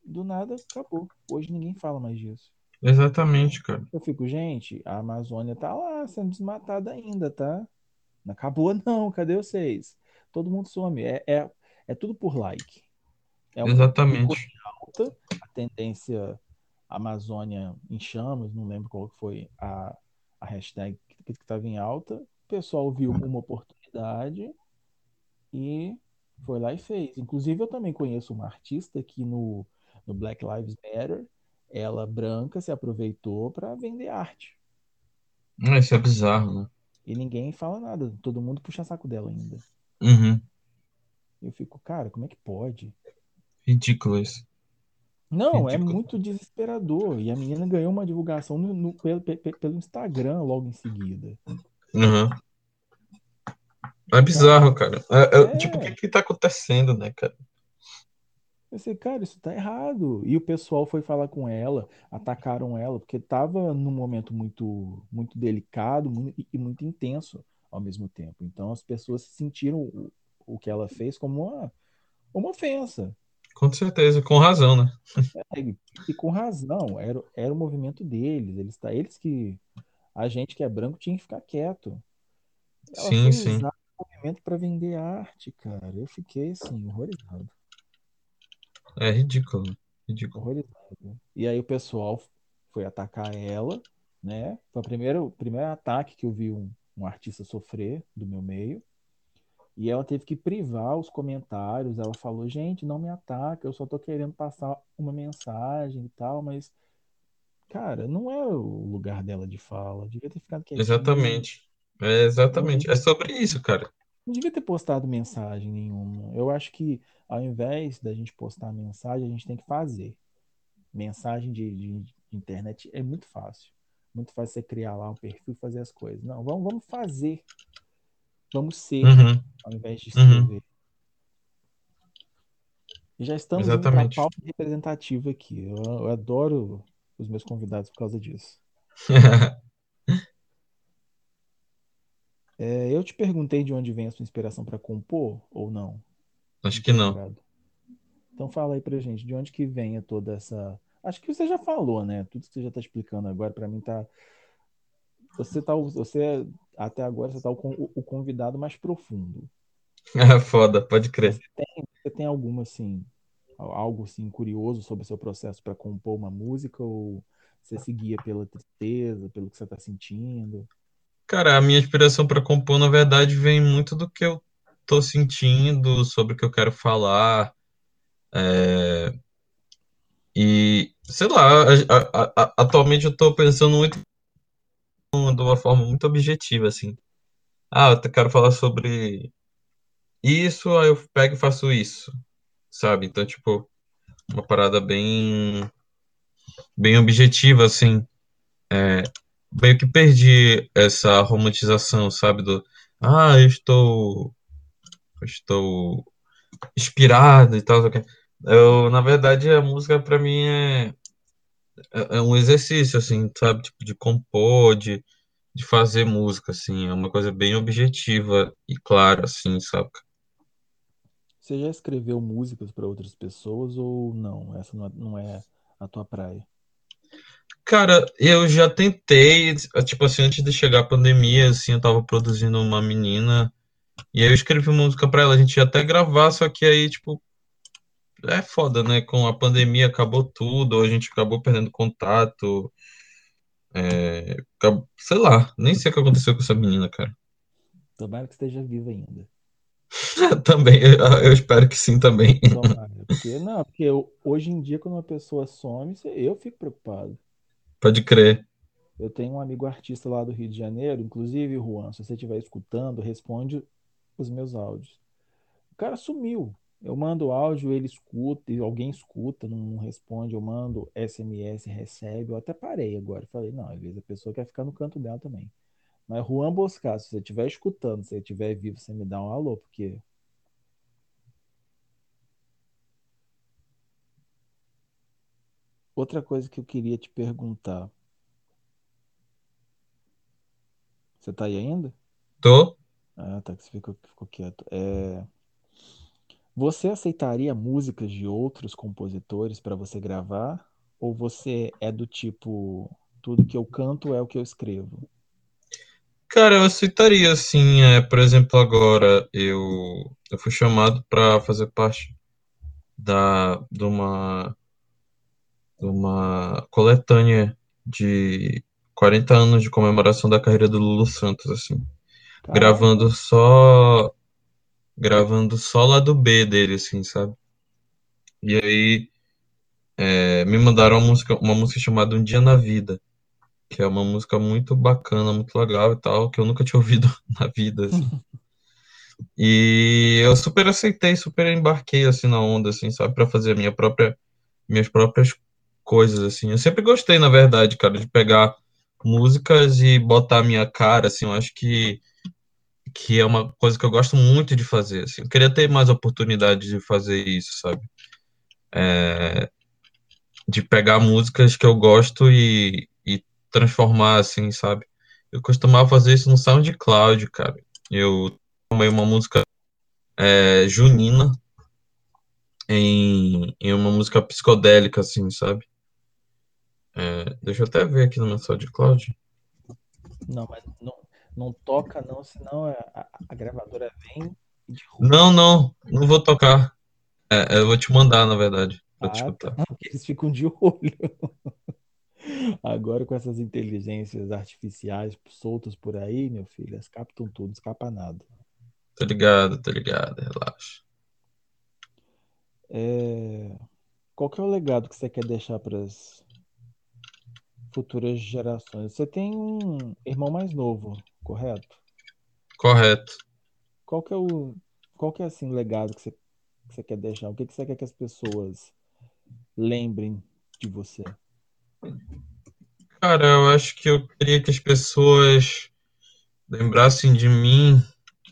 do nada, acabou. Hoje ninguém fala mais disso. Exatamente, cara. Eu fico, gente, a Amazônia tá lá sendo desmatada ainda, tá? Não acabou, não. Cadê vocês? Todo mundo some. É, é, é tudo por like. É Exatamente. alta, a tendência Amazônia em chamas, não lembro qual foi a, a hashtag que estava em alta. O pessoal viu uma oportunidade e foi lá e fez. Inclusive, eu também conheço uma artista que no, no Black Lives Matter, ela branca se aproveitou para vender arte. Ah, Isso é bizarro, né? E ninguém fala nada, todo mundo puxa saco dela ainda. Uhum. Eu fico, cara, como é que pode? Ridículo isso. Não, é Ridículo. muito desesperador. E a menina ganhou uma divulgação no, no- pelo, pe- pe- pelo Instagram logo em seguida. Uhum. É bizarro, cara. É, é, É. Tipo, o que que tá acontecendo, né, cara? Eu sei, cara, isso tá errado. E o pessoal foi falar com ela, atacaram ela, porque tava num momento muito, muito delicado e muito intenso ao mesmo tempo. Então as pessoas sentiram o, que ela fez como uma, uma ofensa. Com certeza, com razão, né? E, e com razão, era, era o movimento deles. Eles, tá, eles que. A gente que é branco tinha que ficar quieto. Ela Sim, sim. movimento para vender arte, cara. Eu fiquei assim, horrorizado. É ridículo. Ridículo. Horrorizado. E aí o pessoal foi atacar ela, né? Foi o primeiro, o primeiro ataque que eu vi um, um artista sofrer do meu meio. E ela teve que privar os comentários. Ela falou, gente, não me ataca, eu só tô querendo passar uma mensagem e tal, mas, cara, não é o lugar dela de fala. Devia ter ficado quietinha. Exatamente. É exatamente. É sobre isso, cara. Não devia ter postado mensagem nenhuma. Eu acho que ao invés da gente postar mensagem, a gente tem que fazer. Mensagem de, de- de internet é muito fácil. Muito fácil você criar lá um perfil e fazer as coisas. Não, vamos, vamos fazer. Vamos ser, Uhum. ao invés de Uhum. escrever. E já estamos para Exatamente. pauta representativa aqui. Eu, eu adoro os meus convidados por causa disso. É, eu te perguntei de onde vem a sua inspiração para compor ou não? Acho que não. Então fala aí pra gente, de onde que vem toda essa. Acho que você já falou, né? Tudo que você já tá explicando agora, pra mim tá. Você tá. Você, até agora, você tá o, o convidado mais profundo. É foda, pode crer. Você tem, você tem alguma, assim, algo assim curioso sobre o seu processo para compor uma música? Ou você seguia pela tristeza, pelo que você tá sentindo? Cara, a minha inspiração pra compor, na verdade, vem muito do que eu tô sentindo, sobre o que eu quero falar. É, E, sei lá, a- a- a- atualmente eu tô pensando muito de uma forma muito objetiva, assim. Ah, eu quero falar sobre isso, aí eu pego e faço isso, sabe? Então, tipo, uma parada bem, bem objetiva, assim. É, meio que perdi essa romantização, sabe? Do, ah, eu estou, eu estou inspirado e tal. Eu, na verdade, a música pra mim é, é é um exercício, assim, sabe? Tipo, de compor, de, de fazer música, assim. É uma coisa bem objetiva e clara, assim, saca? Você já escreveu músicas para outras pessoas ou não? Essa não é, não é a tua praia? Cara, eu já tentei, tipo assim, antes de chegar a pandemia, assim, eu tava produzindo uma menina e aí eu escrevi uma música pra ela, a gente ia até gravar, só que aí, tipo, é foda, né? Com a pandemia acabou tudo, a gente acabou perdendo contato, é, sei lá, nem sei o que aconteceu com essa menina, cara. Tomara que esteja viva ainda. Também, eu, eu espero que sim também. Tomara. Porque, não, porque eu- hoje em dia, quando uma pessoa some, eu fico preocupado. Pode crer. Eu tenho um amigo artista lá do Rio de Janeiro, inclusive, Juan, se você estiver escutando, responde os meus áudios. O cara sumiu. Eu mando áudio, ele escuta, e alguém escuta, não, não responde. Eu mando SMS, recebe. Eu até parei agora. Falei, não, às vezes a pessoa quer ficar no canto dela também. Mas Juan Boscar, se você estiver escutando, se você estiver vivo, você me dá um alô, porque outra coisa que eu queria te perguntar. Você tá aí ainda? Tô? Ah, tá, que você ficou, ficou quieto. É, Você aceitaria músicas de outros compositores para você gravar? Ou você é do tipo, tudo que eu canto é o que eu escrevo? Cara, eu aceitaria, assim, é, por exemplo, agora eu, eu fui chamado para fazer parte da, de uma, de uma coletânea de 40 anos de comemoração da carreira do Lulu Santos, assim, Caramba, gravando só, gravando só lá do B dele, assim, sabe? E aí é, me mandaram uma música, uma música chamada Um Dia na Vida, que é uma música muito bacana, muito legal e tal, que eu nunca tinha ouvido na vida, assim. E eu super aceitei, super embarquei assim na onda, assim, sabe, Pra fazer a minha própria, minhas próprias coisas, assim. Eu sempre gostei, na verdade, cara, de pegar músicas e botar a minha cara, assim. Eu acho que que é uma coisa que eu gosto muito de fazer, assim. Eu queria ter mais oportunidade de fazer isso, sabe? De pegar músicas que eu gosto e, e transformar, assim, sabe? Eu costumava fazer isso no SoundCloud, cara. Eu tomei uma música é, junina em, em uma música psicodélica, assim, sabe? É, deixa eu até ver aqui no meu SoundCloud. não, mas não, não toca não, senão a, a, gravadora vem e derruba. Não, não, não vou tocar. É, eu vou te mandar, na verdade, pra te Ah, tá. escutar. Porque eles ficam de olho. Agora com essas inteligências artificiais soltas por aí, meu filho, elas captam tudo, escapa nada. Tô ligado, tô ligado, relaxa. É, Qual que é o legado que você quer deixar para as futuras gerações? Você tem um irmão mais novo, correto? Correto. Qual que é o, qual que é assim o legado que você, que você quer deixar? O que que você quer que as pessoas lembrem de você? Cara, eu acho que eu queria que as pessoas lembrassem de mim.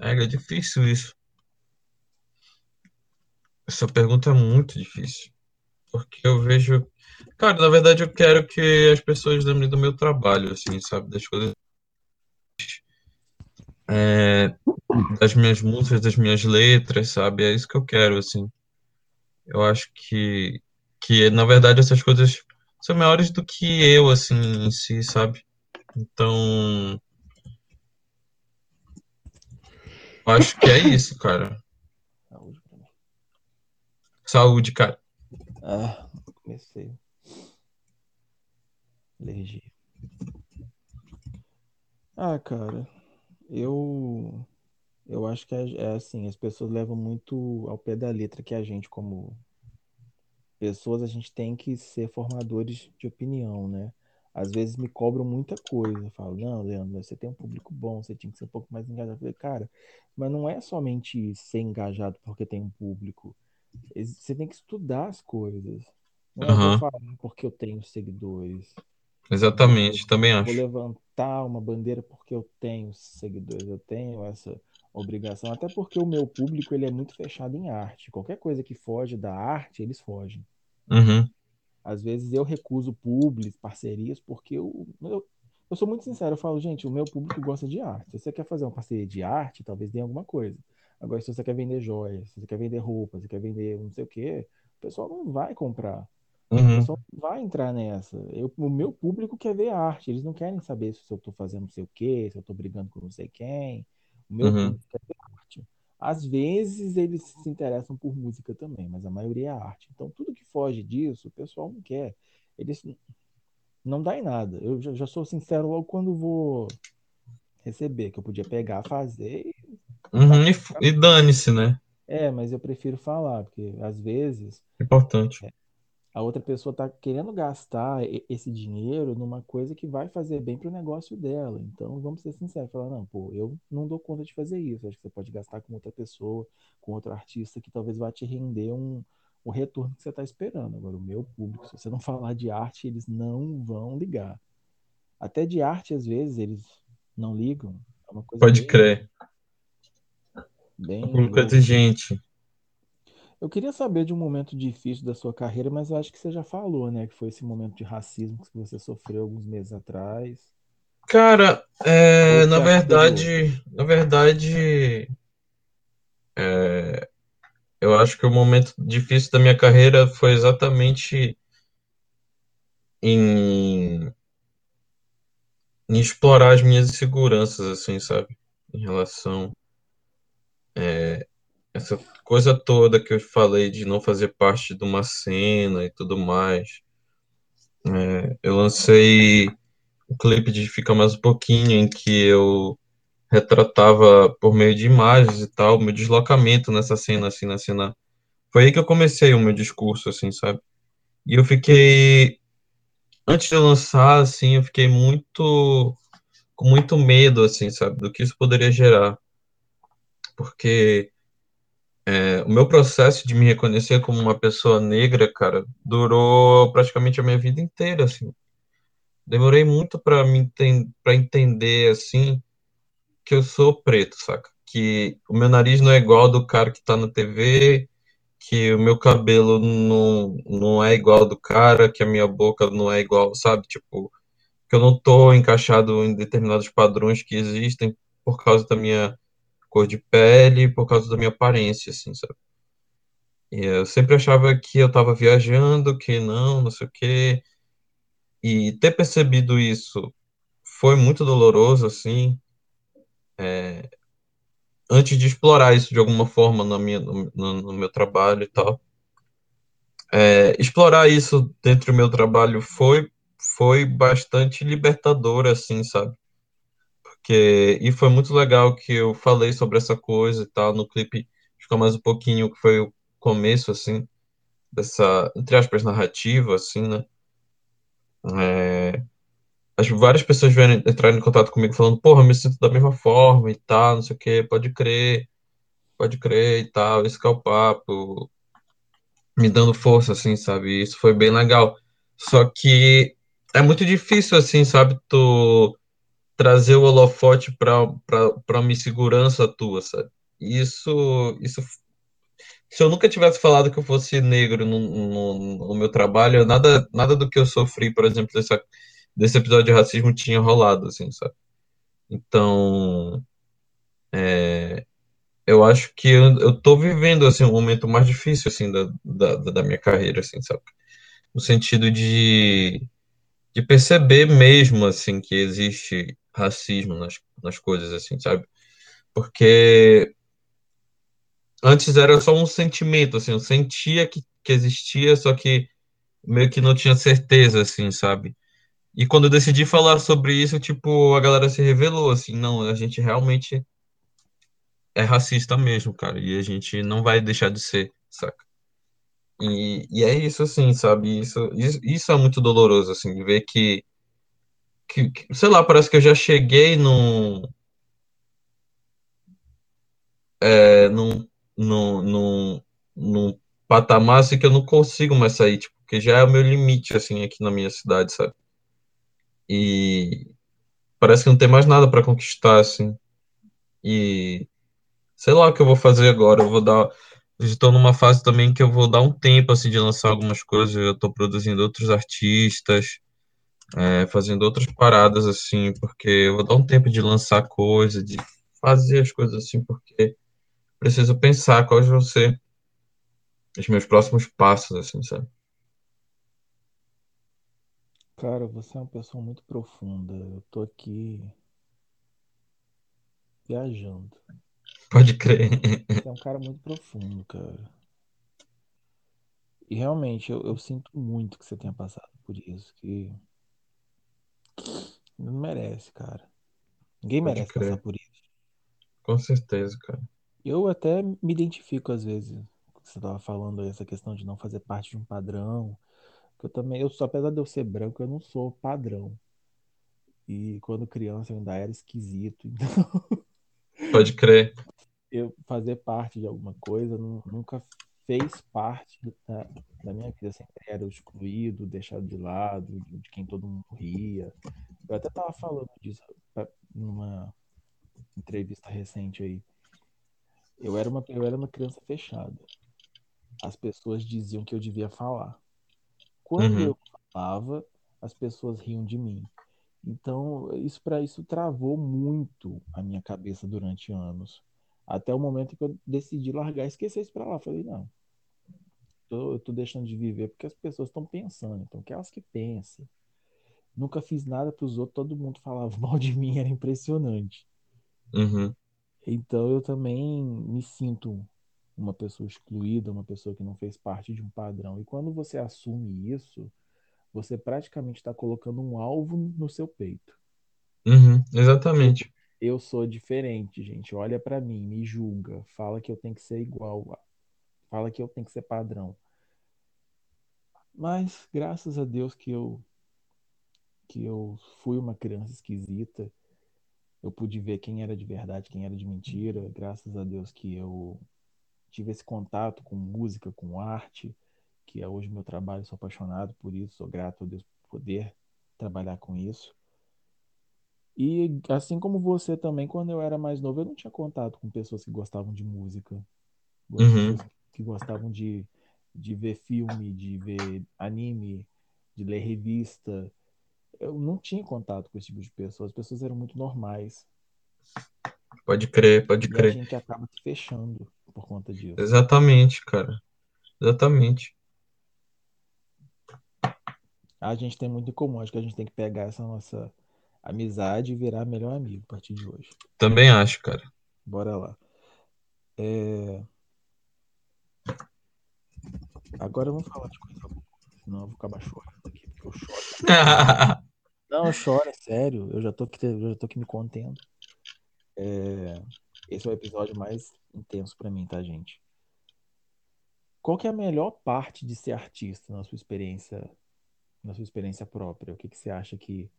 É, é difícil isso. Essa pergunta é muito difícil. Porque eu vejo. Cara, na verdade eu quero que as pessoas lembrem do meu trabalho, assim, sabe? Das coisas. É, das minhas músicas, das minhas letras, sabe? É isso que eu quero, assim. Eu acho que, que na verdade, essas coisas são maiores do que eu, assim, em si, sabe? Então, eu acho que é isso, cara. Saúde pra mim. Saúde, cara. Ah, comecei. Alergia. Ah, cara, eu eu acho que é, é assim, as pessoas levam muito ao pé da letra que a gente, como pessoas, a gente tem que ser formadores de opinião, né? Às vezes me cobram muita coisa. Eu falo, não, Leandro, você tem um público bom, você tinha que ser um pouco mais engajado. Eu falei, cara, mas não é somente ser engajado porque tem um público. Você tem que estudar as coisas. Não é, Aham, falar porque eu tenho seguidores. Vou, exatamente, também vou acho. levantar uma bandeira porque eu tenho seguidores, eu tenho essa obrigação. Até porque o meu público ele é muito fechado em arte. Qualquer coisa que foge da arte, eles fogem. Uhum, Às vezes eu recuso publis, parcerias, porque eu, eu, eu sou muito sincero. Eu falo, gente, o meu público gosta de arte. Se você quer fazer uma parceria de arte, talvez dê alguma coisa. Agora, se você quer vender joias, se você quer vender roupas, se você quer vender não sei o quê, o pessoal não vai comprar. O uhum, pessoal não vai entrar nessa. Eu, o meu público quer ver arte. Eles não querem saber se eu estou fazendo não sei o quê, se eu estou brigando com não sei quem. O meu uhum, público quer ver arte. Às vezes eles se interessam por música também, mas a maioria é arte. Então tudo que foge disso, o pessoal não quer. Eles não dá em nada. Eu já, já sou sincero logo quando vou receber, que eu podia pegar, fazer e uhum, e, tacar. f- e dane-se, né? É, mas eu prefiro falar, porque às vezes Importante. A outra pessoa está querendo gastar e- esse dinheiro numa coisa que vai fazer bem para o negócio dela. Então, vamos ser sinceros, falar, não, pô, eu não dou conta de fazer isso. Acho que você pode gastar com outra pessoa, com outro artista que talvez vá te render um, o retorno que você está esperando. Agora, o meu público, se você não falar de arte, eles não vão ligar. Até de arte, às vezes, eles não ligam. É uma coisa Pode bem, crer. O bem público é louca. exigente. Eu queria saber de um momento difícil da sua carreira, mas eu acho que você já falou, né? Que foi esse momento de racismo que você sofreu alguns meses atrás. Cara, é, na teve outro? verdade, na verdade, eu acho que o momento difícil da minha carreira foi exatamente em em explorar as minhas inseguranças, assim, sabe? Em relação a essa coisa toda que eu falei de não fazer parte de uma cena e tudo mais. É, eu lancei o clipe de Fica Mais um Pouquinho, em que eu retratava por meio de imagens e tal, meu deslocamento nessa cena, assim, na cena. Foi aí que eu comecei o meu discurso, assim, sabe? E eu fiquei, antes de lançar, assim, eu fiquei muito, com muito medo, assim, sabe, do que isso poderia gerar. Porque é, o meu processo de me reconhecer como uma pessoa negra, cara, durou praticamente a minha vida inteira, assim. Demorei muito para me enten para entender, assim, que eu sou preto, saca? Que o meu nariz não é igual ao do cara que tá na TV, que o meu cabelo não, não é igual ao do cara, que a minha boca não é igual, sabe? Tipo, que eu não tô encaixado em determinados padrões que existem por causa da minha cor de pele, por causa da minha aparência, assim, sabe? E eu sempre achava que eu tava viajando, que não, não sei o quê. E ter percebido isso foi muito doloroso, assim, antes de explorar isso de alguma forma na minha, no, no- no meu trabalho e tal. É, explorar isso dentro do meu trabalho foi, foi bastante libertador, assim, sabe? Porque, e foi muito legal que eu falei sobre essa coisa e tal, no clipe ficou mais um pouquinho, que foi o começo, assim, dessa, entre aspas, narrativa, assim, né? É, as várias pessoas vieram entrar em contato comigo falando, porra, me sinto da mesma forma e tal, não sei o quê, pode crer, pode crer e tal, esse que é o papo, me dando força, assim, sabe? Isso foi bem legal. Só que é muito difícil, assim, sabe? Tu trazer o holofote para uma insegurança tua, sabe? Isso, isso. Se eu nunca tivesse falado que eu fosse negro no, no, no meu trabalho, nada, nada do que eu sofri, por exemplo, dessa, desse episódio de racismo tinha rolado, assim, sabe? Então, eu acho que eu, eu tô vivendo, assim, um momento mais difícil, assim, da, da, da minha carreira, assim, sabe? No sentido de de perceber mesmo assim que existe racismo nas, nas coisas assim, sabe? Porque antes era só um sentimento assim, eu sentia que, que existia, só que meio que não tinha certeza assim, sabe? E quando eu decidi falar sobre isso, tipo, a galera se revelou assim, não, a gente realmente é racista mesmo, cara, e a gente não vai deixar de ser, saca? E, e é isso assim, sabe? Isso, isso, isso é muito doloroso assim, ver que que, que, sei lá, parece que eu já cheguei num, é, num, num, num, num patamar assim que eu não consigo mais sair, tipo, porque já é o meu limite, assim, aqui na minha cidade, sabe? E parece que não tem mais nada para conquistar, assim. E sei lá o que eu vou fazer agora, eu vou dar. Estou numa fase também que eu vou dar um tempo, assim, de lançar algumas coisas, eu estou produzindo outros artistas, é, fazendo outras paradas, assim, porque eu vou dar um tempo de lançar coisa, de fazer as coisas assim, porque preciso pensar quais vão ser os meus próximos passos, assim, sabe? Cara, você é uma pessoa muito profunda. Eu tô aqui viajando. Pode crer. Você é um cara muito profundo, cara. E realmente, eu, eu sinto muito que você tenha passado por isso, que não merece, cara. Ninguém Pode merece passar crer. por isso. Com certeza, cara. Eu até me identifico às vezes com o que você estava falando aí, essa questão de não fazer parte de um padrão. Que eu também, eu apesar de eu ser branco, eu não sou padrão. E quando criança eu ainda era esquisito. Então, Pode crer. eu fazer parte de alguma coisa nu- nunca fez parte da, da minha vida. Sempre era o excluído, deixado de lado, de, de quem todo mundo ria. Eu até tava falando disso pra- numa entrevista recente aí. Eu era uma, eu era uma criança fechada. As pessoas diziam que eu devia falar. Quando Uhum. eu falava, as pessoas riam de mim. Então, isso para isso travou muito a minha cabeça durante anos. Até o momento que eu decidi largar e esquecer isso para lá. Falei, não, tô- eu tô deixando de viver porque as pessoas estão pensando, então que elas que pensem. nunca fiz nada para os outros, todo mundo falava mal de mim, era impressionante. Uhum. Então eu também me sinto uma pessoa excluída, uma pessoa que não fez parte de um padrão. E quando você assume isso, você praticamente está colocando um alvo no seu peito. Uhum. Exatamente. Eu sou diferente, gente. Olha para mim, me julga, fala que eu tenho que ser igual, fala que eu tenho que ser padrão. Mas graças a Deus que eu que eu fui uma criança esquisita. Eu pude ver quem era de verdade, quem era de mentira. Graças a Deus que eu tive esse contato com música, com arte, que é hoje meu trabalho. Sou apaixonado por isso, sou grato a Deus por poder trabalhar com isso. E assim como você também, quando eu era mais novo, eu não tinha contato com pessoas que gostavam de música, Uhum. Que gostavam de, de ver filme, de ver anime, de ler revista. Eu não tinha contato com esse tipo de pessoas. As pessoas eram muito normais. Pode crer, pode E a crer. gente acaba se fechando por conta disso. Exatamente, cara. Exatamente. A gente tem muito em comum. Acho que a gente tem que pegar essa nossa amizade e virar melhor amigo a partir de hoje. Também acho, cara. Bora lá. É... Agora vamos falar de coisa boa. Senão eu vou acabar chorando aqui, porque eu choro. Não, eu choro, é sério. Eu já tô aqui, eu já tô aqui me contendo. É... Esse é o episódio mais intenso pra mim, tá, gente? Qual que é a melhor parte de ser artista na sua experiência, na sua experiência própria? O que que você acha que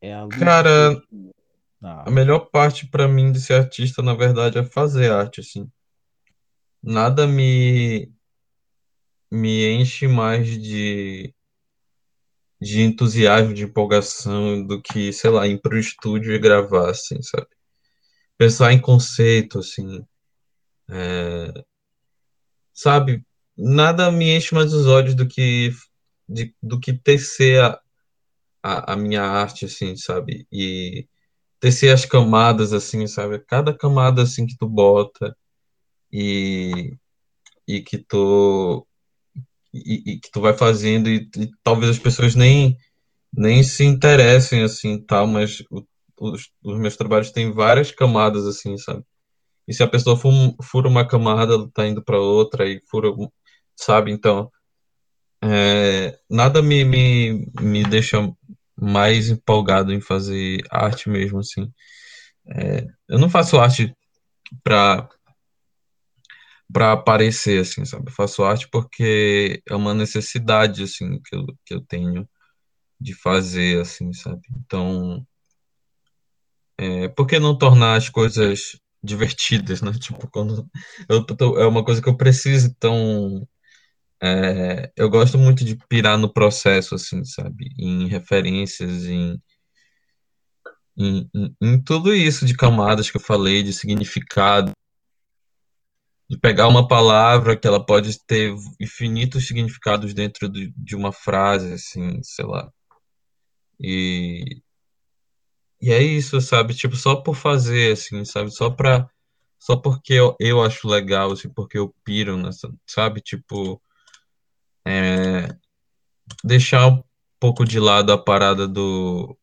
é a Cara, seu- na a melhor parte pra mim de ser artista, na verdade, é fazer arte, assim. Nada me me enche mais de de entusiasmo, de empolgação do que, sei lá, ir pro estúdio e gravar, assim, sabe? Pensar em conceito, assim, sabe? Nada me enche mais os olhos do que de- do que tecer a, a, a minha arte, assim, sabe? E tecer as camadas, assim, sabe? Cada camada, assim, que tu bota e, e que tu e, e que tu vai fazendo e, e talvez as pessoas nem nem se interessem, assim, tal, mas o- os, os meus trabalhos têm várias camadas, assim, sabe? E se a pessoa fu- fura uma camada, ela tá indo para outra e fura, sabe? Então, é, nada me, me, me deixa mais empolgado em fazer arte mesmo, assim. É, eu não faço arte para para aparecer, assim, sabe? Eu faço arte porque é uma necessidade, assim, que eu, que eu tenho de fazer, assim, sabe? Então, é, por que não tornar as coisas divertidas, né? Tipo, quando eu tô, é uma coisa que eu preciso, então É, eu gosto muito de pirar no processo, assim, sabe? Em referências, em, em, em, em tudo isso de camadas que eu falei, de significado, de pegar uma palavra que ela pode ter infinitos significados dentro de, uma frase, assim, sei lá. E, e é isso, sabe? Tipo, só por fazer, assim, sabe? Só pra, só porque eu, eu acho legal, assim, porque eu piro nessa, sabe? Tipo, deixar um pouco de lado a parada do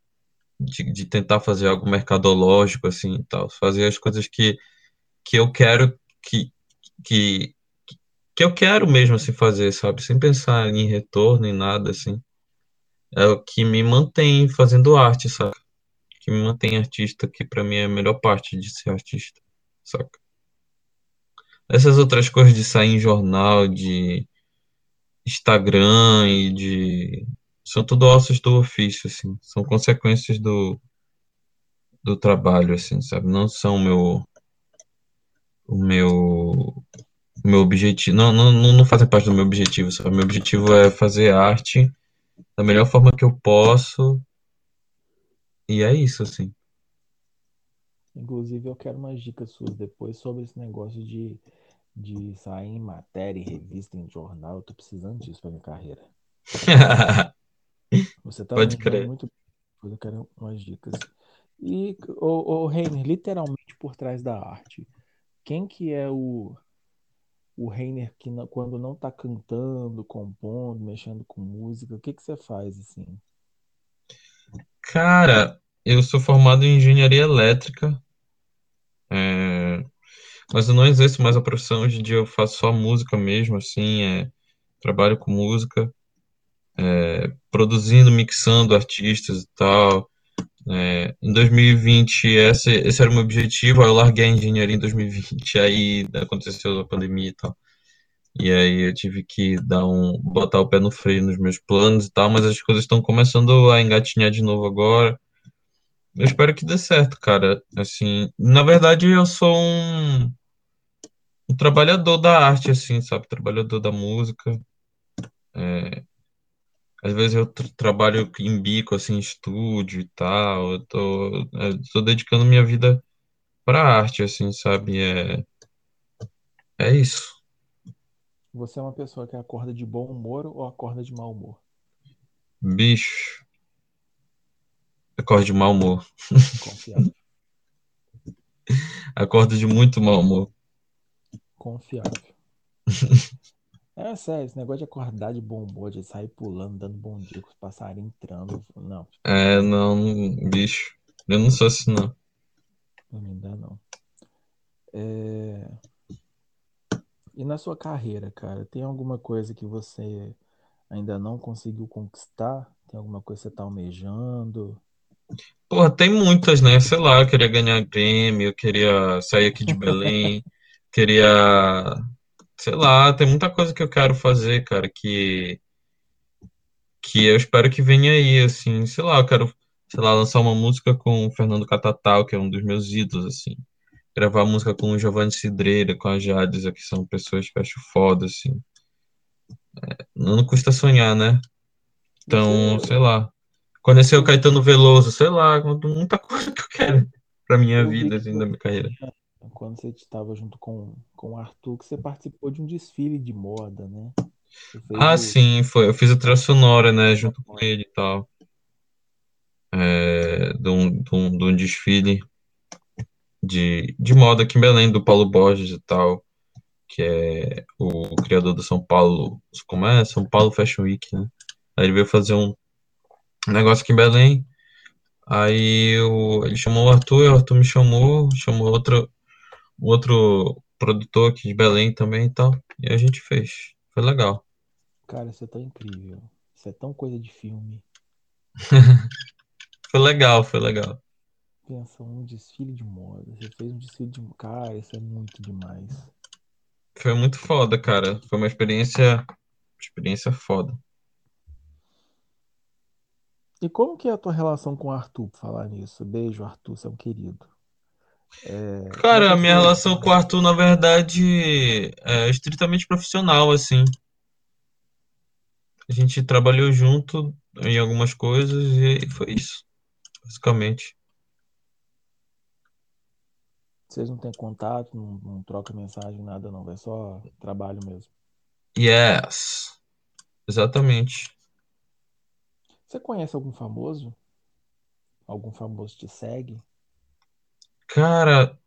de, de tentar fazer algo mercadológico assim e tal, fazer as coisas que, que eu quero que, que que eu quero mesmo assim fazer, sabe? Sem pensar em retorno em nada assim. É o que me mantém fazendo arte, saca? Que me mantém artista, que pra mim é a melhor parte de ser artista, saca? Essas outras coisas de sair em jornal, de Instagram e de são tudo ossos do ofício, assim. São consequências do, do trabalho, assim, sabe? Não são meu, o meu, meu objetivo. Não, não, não fazem parte do meu objetivo, sabe? Meu objetivo é fazer arte da melhor forma que eu posso. E é isso, assim. Inclusive, eu quero umas dicas suas depois sobre esse negócio de, de sair em matéria, em revista, em jornal. Eu tô precisando disso pra minha carreira. Você tá Pode crer. muito eu quero umas dicas. E, o, o Reiner, literalmente por trás da arte, quem que é o, o Reiner que não- quando não tá cantando, compondo, mexendo com música, o que que você faz assim? Cara, eu sou formado em engenharia elétrica, é, mas eu não exerço mais a profissão. Hoje em dia eu faço só música mesmo, assim, é, trabalho com música, é, produzindo, mixando artistas e tal. É, em 2020, esse, esse era o meu objetivo. Aí eu larguei a engenharia em 2020, aí aconteceu a pandemia e tal. E aí eu tive que dar um, botar o pé no freio nos meus planos e tal, mas as coisas estão começando a engatinhar de novo agora. Eu espero que dê certo, cara. Assim, na verdade, eu sou um, um trabalhador da arte, assim, sabe? Trabalhador da música. É, às vezes eu tra- trabalho em bico, assim, em estúdio e tal. Eu tô, eu tô dedicando minha vida pra arte, assim, sabe? É, é isso. Você é uma pessoa que acorda de bom humor ou acorda de mau humor? Bicho, acordo de mau humor. Confiável. Acordo de muito mau humor. Confiável. É sério, esse negócio de acordar de bom humor, de sair pulando, dando bom dia com os passarinhos entrando. Não, É, não, bicho. Eu não sou assim, não. não me dá, não. É, E na sua carreira, cara, tem alguma coisa que você ainda não conseguiu conquistar? Tem alguma coisa que você tá almejando? Porra, tem muitas, né? Sei lá, eu queria ganhar Grammy, eu queria sair aqui de Belém, queria, sei lá, tem muita coisa que eu quero fazer, cara, que que eu espero que venha aí, assim, sei lá, eu quero, sei lá, lançar uma música com o Fernando Catatal, que é um dos meus ídolos, assim. Gravar música com o Giovanni Cidreira, com a Jades, que são pessoas que eu acho foda, assim. Não, não custa sonhar, né? Então, sei lá. Conhecer o Caetano Veloso, sei lá, muita coisa que eu quero pra minha vida, assim, da minha carreira. Quando você estava junto com, com o Arthur, que você participou de um desfile de moda, né? Ah, o. sim, foi. Eu fiz a trilha sonora, né, junto com ele e tal. É, de um, de um, de um desfile de, de moda aqui em Belém, do Paulo Borges e tal, que é o criador do São Paulo, como é? São Paulo Fashion Week, né? Aí ele veio fazer um negócio aqui em Belém. Aí eu, ele chamou o Arthur, o Arthur me chamou, chamou outro, outro produtor aqui de Belém também e tal. E a gente fez. Foi legal. Cara, isso é tão incrível. Isso é tão coisa de filme. Foi legal, foi legal. Pensa, um desfile de moda. Você fez um desfile de. Cara, isso é muito demais. Foi muito foda, cara. Foi uma experiência, experiência foda. E como que é a tua relação com o Arthur, por falar nisso? Beijo, Arthur, você é um querido. É, Cara, a minha sua. relação com o Arthur, na verdade, é estritamente profissional, assim. A gente trabalhou junto em algumas coisas e foi isso, basicamente. Vocês não têm contato, não, não trocam mensagem, nada, não. É só trabalho mesmo. Yes, exatamente. Você conhece algum famoso? Algum famoso te segue? Cara,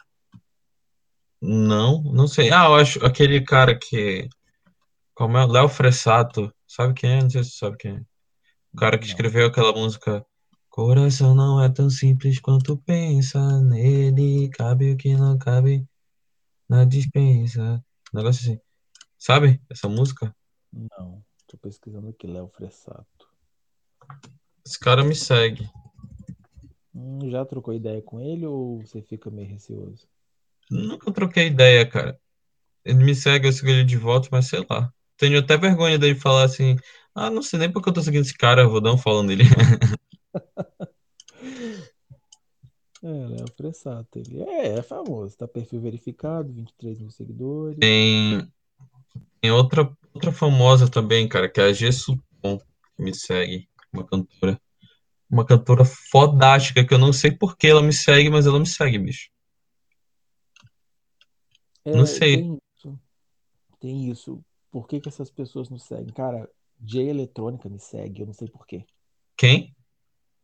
não, não sei. Ah, eu acho aquele cara que. Como é? Léo Fressato. Sabe quem é? Não sei se você sabe quem é. O cara que Não. escreveu aquela música. Coração não é tão simples quanto pensa. Nele cabe o que não cabe na dispensa. Um negócio assim. Sabe essa música? Não. Tô pesquisando aqui, Léo Fressato. Esse cara me segue. Hum, já trocou ideia com ele ou você fica meio receoso? Nunca troquei ideia, cara. Ele me segue, eu sigo ele de volta, mas sei lá. Tenho até vergonha dele falar assim. Ah, não sei nem porque eu tô seguindo esse cara, eu vou dar um follow nele. É, Léo Fressato. Ele é, é famoso. Tá perfil verificado, 23 mil seguidores. Tem, tem outra, outra famosa também, cara, que é a G Supon, que me segue. Uma cantora. Uma cantora fodástica, que eu não sei por que ela me segue, mas ela me segue, bicho. Não É, sei. tem isso. Tem isso. Por que que essas pessoas nos seguem? Cara, J Eletrônica me segue, eu não sei por quê. Quem?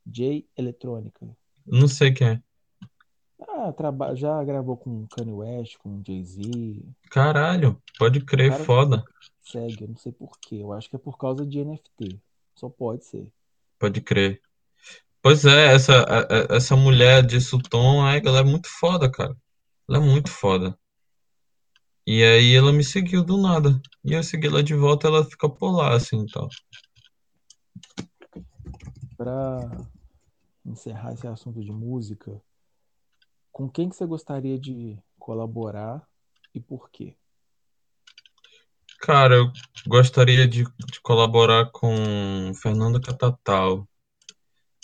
J Eletrônica. Não sei quem é. Ah, traba... já gravou com Kanye West, com Jay-Z. Caralho, pode crer, cara foda. segue, eu não sei por quê. Eu acho que é por causa de NFT. Só pode ser. Pode crer. Pois é, essa, a- a- essa mulher de Sutton, ela é muito foda, cara. Ela é muito foda. E aí ela me seguiu do nada. E eu segui ela de volta, ela fica por lá, assim, tal. Para encerrar esse assunto de música, com quem que você gostaria de colaborar e por quê? Cara, eu gostaria de, de colaborar com Fernando Catatal,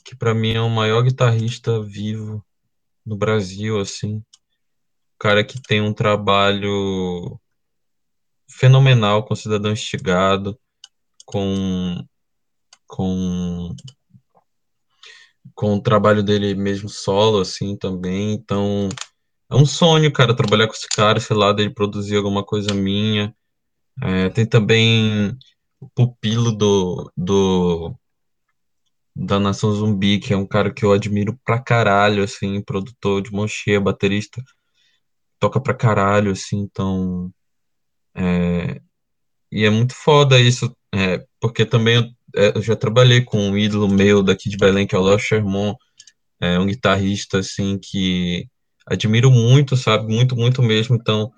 que pra mim é o maior guitarrista vivo no Brasil, assim. Cara que tem um trabalho fenomenal com Cidadão Estigado, com, com, com o trabalho dele mesmo solo, assim, também. Então, é um sonho, cara, trabalhar com esse cara, sei lá, dele produzir alguma coisa minha. É, tem também o pupilo do, do, da Nação Zumbi, que é um cara que eu admiro pra caralho, assim, produtor de mão cheia, baterista, toca pra caralho, assim, então. é, E é muito foda isso, é, porque também eu, é, eu já trabalhei com um ídolo meu daqui de Belém, que é o Léo Sherman, é um guitarrista, assim, que admiro muito, sabe? Muito, muito mesmo. Então,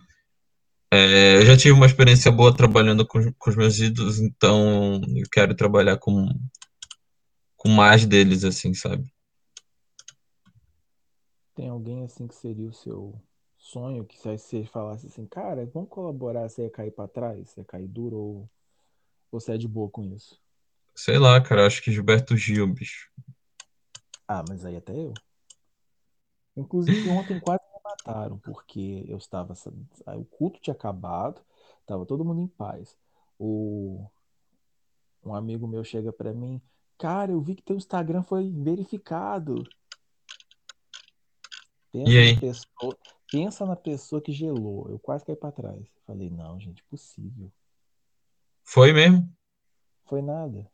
é, eu já tive uma experiência boa trabalhando com, com os meus ídolos, então eu quero trabalhar com, com mais deles, assim, sabe? Tem alguém assim que seria o seu sonho, que se você falasse assim, cara, vamos colaborar, você ia cair pra trás, você ia cair duro ou você é de boa com isso? Sei lá, cara, acho que Gilberto Gil, bicho. Ah, mas aí até eu. Inclusive, ontem quase me mataram, porque eu estava. O culto tinha acabado, estava todo mundo em paz. O, um amigo meu chega para mim, cara, eu vi que teu Instagram foi verificado. E Pensa na aí? pessoa, pensa na pessoa que gelou. Eu quase caí para trás. Falei, não, gente, possível. Foi mesmo? Foi nada.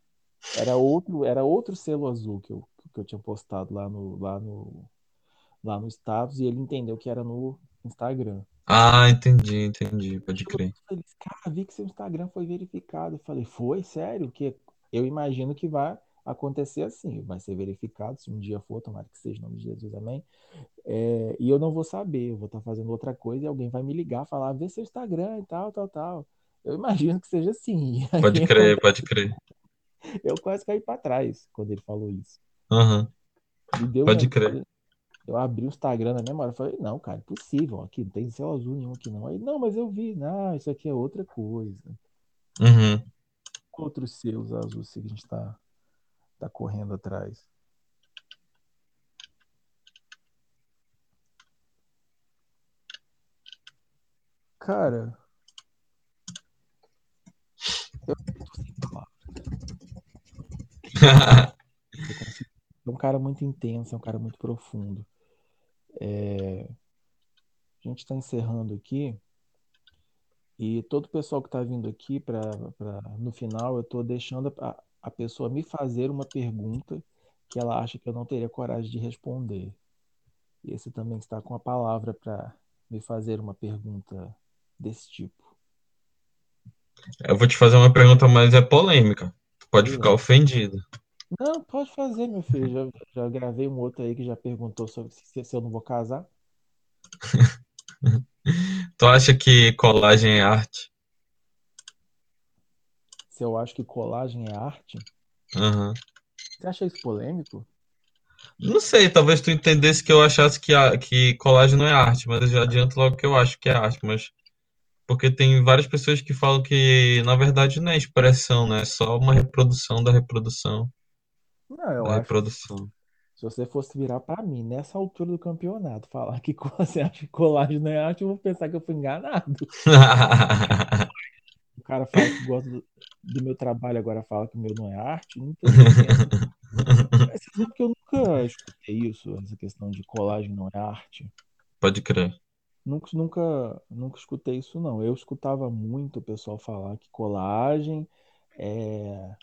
Era outro, era outro selo azul que eu, que eu tinha postado lá no, lá no, lá no status e ele entendeu que era no Instagram. Ah, entendi, entendi, pode crer. feliz, cara, vi que seu Instagram foi verificado. Eu falei, foi? Sério? Que eu imagino que vai acontecer assim, vai ser verificado, se um dia for, tomara que seja em nome de Jesus, amém. É, e eu não vou saber, eu vou estar fazendo outra coisa e alguém vai me ligar, falar, vê seu Instagram e tal, tal, tal. Eu imagino que seja assim. Pode crer, acontece, pode crer. eu quase caí para trás quando ele falou isso. Aham, Me deu um pode crer. negócio. Eu abri o Instagram na mesma hora. Eu falei, não, cara, impossível. Aqui não tem céu azul nenhum aqui, não. Aí, não, mas eu vi. Não, isso aqui é outra coisa. Uhum. Outros seus azuis que a gente tá, tá correndo atrás. Cara, eu tô sem palavras. É um cara muito intenso, é um cara muito profundo. É, a gente está encerrando aqui e todo o pessoal que está vindo aqui para no final eu estou deixando a, a pessoa me fazer uma pergunta que ela acha que eu não teria coragem de responder. E esse também está com a palavra para me fazer uma pergunta desse tipo. Eu vou te fazer uma pergunta, mas é polêmica. Tu pode Sei ficar ofendido. Não, pode fazer, meu filho. Já, já gravei um outro aí que já perguntou sobre se, se eu não vou casar. Tu acha que colagem é arte? Se eu acho que colagem é arte. Aham. Você acha isso polêmico? Não sei, talvez tu entendesse que eu achasse que, a, que colagem não é arte, mas eu já adianto logo que eu acho que é arte, mas porque tem várias pessoas que falam que na verdade não é expressão, né? É só uma reprodução da reprodução Não, eu da acho reprodução. se você fosse virar para mim nessa altura do campeonato, falar que você acha que colagem não é arte, eu vou pensar que eu fui enganado. O cara fala que gosta do, do meu trabalho, agora fala que o meu não é arte, não tô entendendo. Mas você sabe que eu nunca escutei isso, essa questão de colagem não é arte. Pode crer. Nunca, nunca, nunca escutei isso, não. Eu escutava muito o pessoal falar que colagem é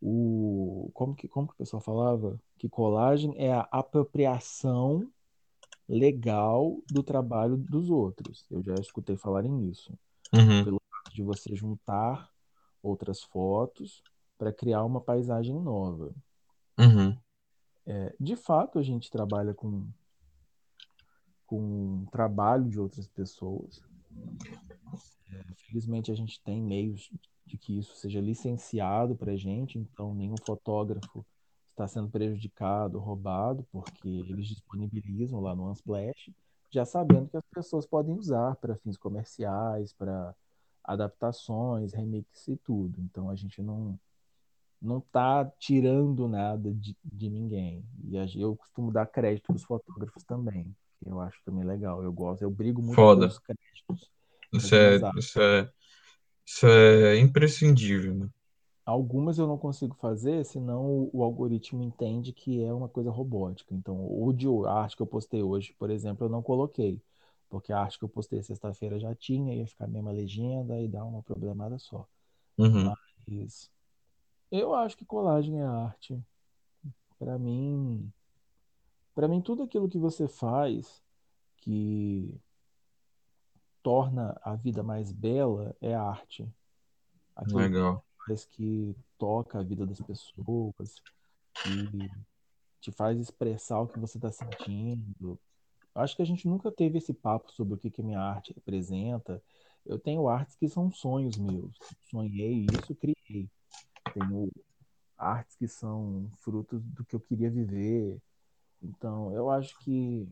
o. Como que, como que o pessoal falava? Que colagem é a apropriação legal do trabalho dos outros. Eu já escutei falarem nisso. Uhum, Pelo de você juntar outras fotos para criar uma paisagem nova. uhum. É, de fato, a gente trabalha com, com trabalho de outras pessoas. É, felizmente, a gente tem meios de que isso seja licenciado para a gente, então nenhum fotógrafo está sendo prejudicado, roubado, porque eles disponibilizam lá no Unsplash, já sabendo que as pessoas podem usar para fins comerciais, para adaptações, remix e tudo. Então a gente não não está tirando nada de, de ninguém. E eu costumo dar crédito para os fotógrafos também, que eu acho também legal. Eu gosto, eu brigo muito Foda. pelos créditos. Isso é, isso é, isso é imprescindível, né? Algumas eu não consigo fazer, senão o algoritmo entende que é uma coisa robótica. Então, o de a arte que eu postei hoje, por exemplo, eu não coloquei, porque a arte que eu postei sexta-feira já tinha, ia ficar a mesma legenda e dar uma problemada só. Uhum. Mas eu acho que colagem é arte. Para mim, para mim tudo aquilo que você faz que torna a vida mais bela é arte. Aquilo Legal. que faz que toca a vida das pessoas, que te faz expressar o que você está sentindo. Acho que a gente nunca teve esse papo sobre o que que minha arte representa. Eu tenho artes que são sonhos meus. Sonhei isso, criei. Tenho artes que são frutos do que eu queria viver. Então, eu acho que,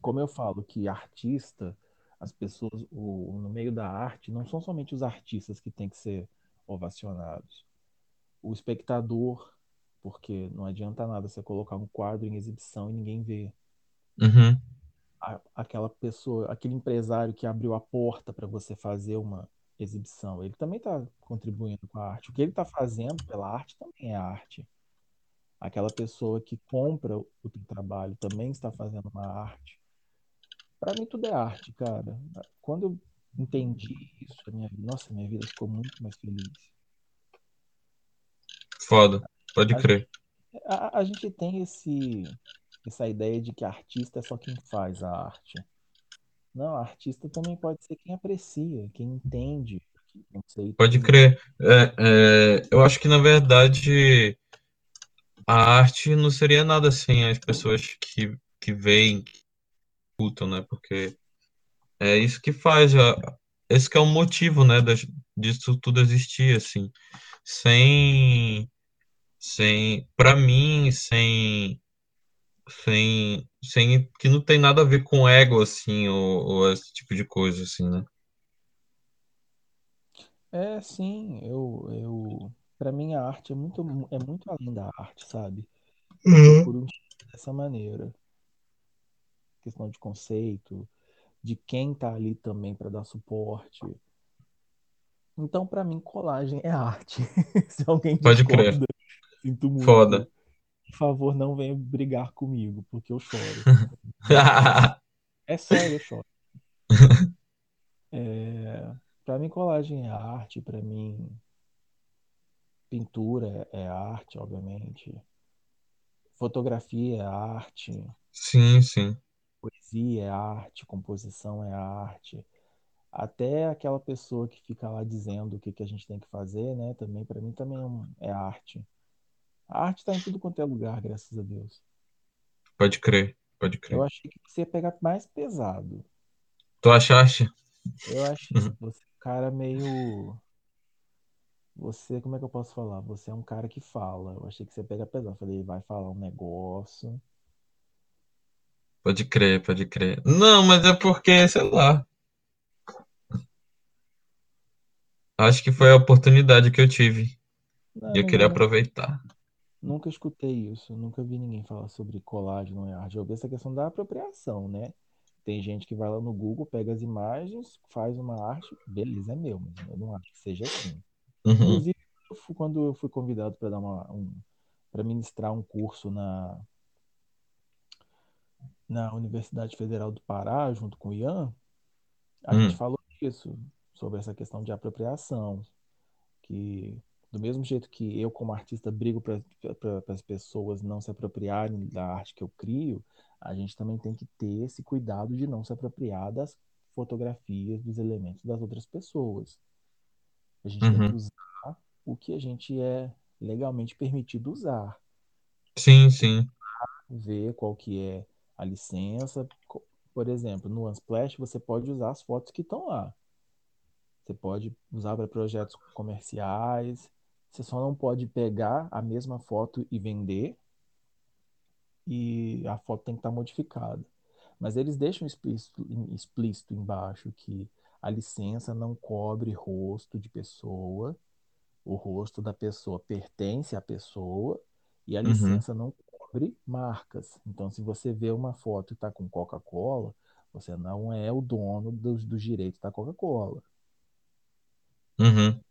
como eu falo, que artista, as pessoas, o, no meio da arte, não são somente os artistas que têm que ser ovacionados. O espectador, porque não adianta nada você colocar um quadro em exibição e ninguém vê. Uhum. A- aquela pessoa, aquele empresário que abriu a porta para você fazer uma exibição, ele também está contribuindo com a arte. O que ele está fazendo pela arte também é arte. Aquela pessoa que compra o teu trabalho também está fazendo uma arte. Para mim tudo é arte, cara. Quando eu entendi isso, a minha, nossa, minha vida ficou muito mais feliz. Foda. Pode A crer. gente, a, a gente tem esse, essa ideia de que artista é só quem faz a arte. Não, artista também pode ser quem aprecia, quem entende Pode de crer. É, é, eu acho que, na verdade, a arte não seria nada sem as pessoas que, que veem, que escutam, né? Porque é isso que faz, a, esse que é o motivo, né, das, disso tudo existir, assim. Sem, sem, para mim, sem, sem, sem, que não tem nada a ver com ego, assim, ou, ou esse tipo de coisa, assim, né? É, sim, eu, eu, para mim a arte é muito, é muito além da arte, sabe? Eu Uhum. enxergar dessa maneira, questão de conceito, de quem tá ali também para dar suporte. Então, para mim, colagem é arte. Se alguém Pode crer. discorda, sinto muito. Foda. Por favor, não venha brigar comigo, porque eu choro. É sério, eu choro. É, para mim, colagem é arte, para mim, pintura é arte, obviamente. Fotografia é arte, Sim, sim. poesia é arte, composição é arte. Até aquela pessoa que fica lá dizendo o que que a gente tem que fazer, né? Também, para mim, também é é arte. A arte está em tudo quanto é lugar, graças a Deus. Pode crer. Pode Eu crer. achei que você ia pegar mais pesado. Tu achaste? Eu achei. Você é um cara meio. Você, como é que eu posso falar? Você é um cara que fala. Eu achei que você ia pegar pesado. Eu falei, vai falar um negócio. Pode crer, pode crer. Não, mas é porque, sei lá. Acho que foi a oportunidade que eu tive. Não, E eu eu queria nu- aproveitar. Nunca escutei isso. Nunca vi ninguém falar sobre é arte. Eu vi essa questão da apropriação, né? Tem gente que vai lá no Google, pega as imagens, faz uma arte. Beleza, é meu, mas eu não acho que seja assim. Uhum, Inclusive, eu fui- quando eu fui convidado para dar uma, um, para ministrar um curso na, na Universidade Federal do Pará, junto com o Ian, a gente uhum, falou disso, sobre essa questão de apropriação, que do mesmo jeito que eu, como artista, brigo para as pessoas não se apropriarem da arte que eu crio, a gente também tem que ter esse cuidado de não se apropriar das fotografias, dos elementos das outras pessoas. A gente tem que uhum. usar o que a gente é legalmente permitido usar. Sim, sim. ver qual que é a licença. Por exemplo, no Unsplash você pode usar as fotos que estão lá. Você pode usar para projetos comerciais. Você só não pode pegar a mesma foto e vender. E a foto tem que estar modificada. Mas eles deixam explícito, explícito embaixo que a licença não cobre rosto de pessoa. O rosto da pessoa pertence à pessoa e a Uhum, licença não cobre marcas. Então, se você vê uma foto e está com Coca-Cola, você não é o dono dos, dos direitos da Coca-Cola. uhum,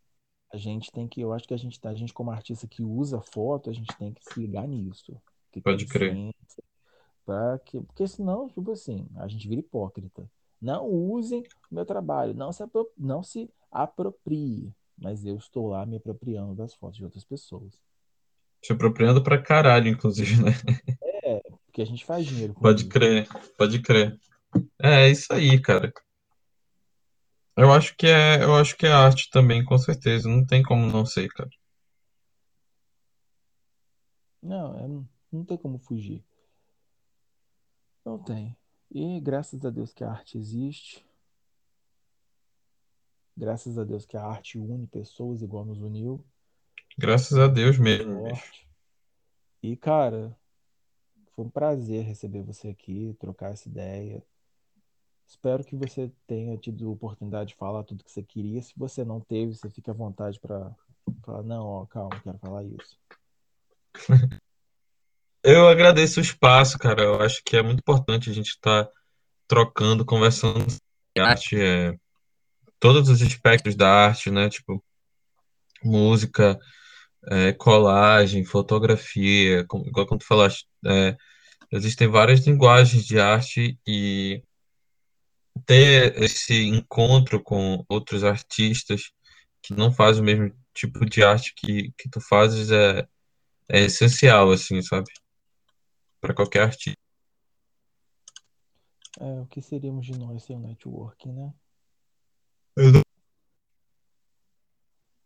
A gente tem que, eu acho que a gente, tá, a gente como artista que usa foto, a gente tem que se ligar nisso. Que, pode crer. para que, porque senão, tipo assim, a gente vira hipócrita. Não usem o meu trabalho, não se, não se aproprie, mas eu estou lá me apropriando das fotos de outras pessoas. Se apropriando pra caralho, inclusive, né? É, porque a gente faz dinheiro Pode crer, pode crer. É, é isso aí, cara. Eu acho que é, eu acho que é arte também, com certeza. Não tem como não ser, cara. Não, é- não tem como fugir. Não tem. E graças a Deus que a arte existe, graças a Deus que a arte une pessoas igual nos uniu, Graças a Deus mesmo, bicho. E, cara, foi um prazer receber você aqui, trocar essa ideia. Espero que você tenha tido a oportunidade de falar tudo que você queria. Se você não teve, você fica à vontade para falar, não, ó, calma, quero falar isso. Eu agradeço o espaço, cara. Eu acho que é muito importante a gente estar trocando, conversando sobre arte, é, todos os aspectos da arte, né? Tipo, música, é, colagem, fotografia, como, igual quando tu falaste, é, existem várias linguagens de arte e ter esse encontro com outros artistas que não fazem o mesmo tipo de arte que, que tu fazes é, é essencial, assim, sabe? Para qualquer artista. É, o que seríamos de nós sem o networking, né?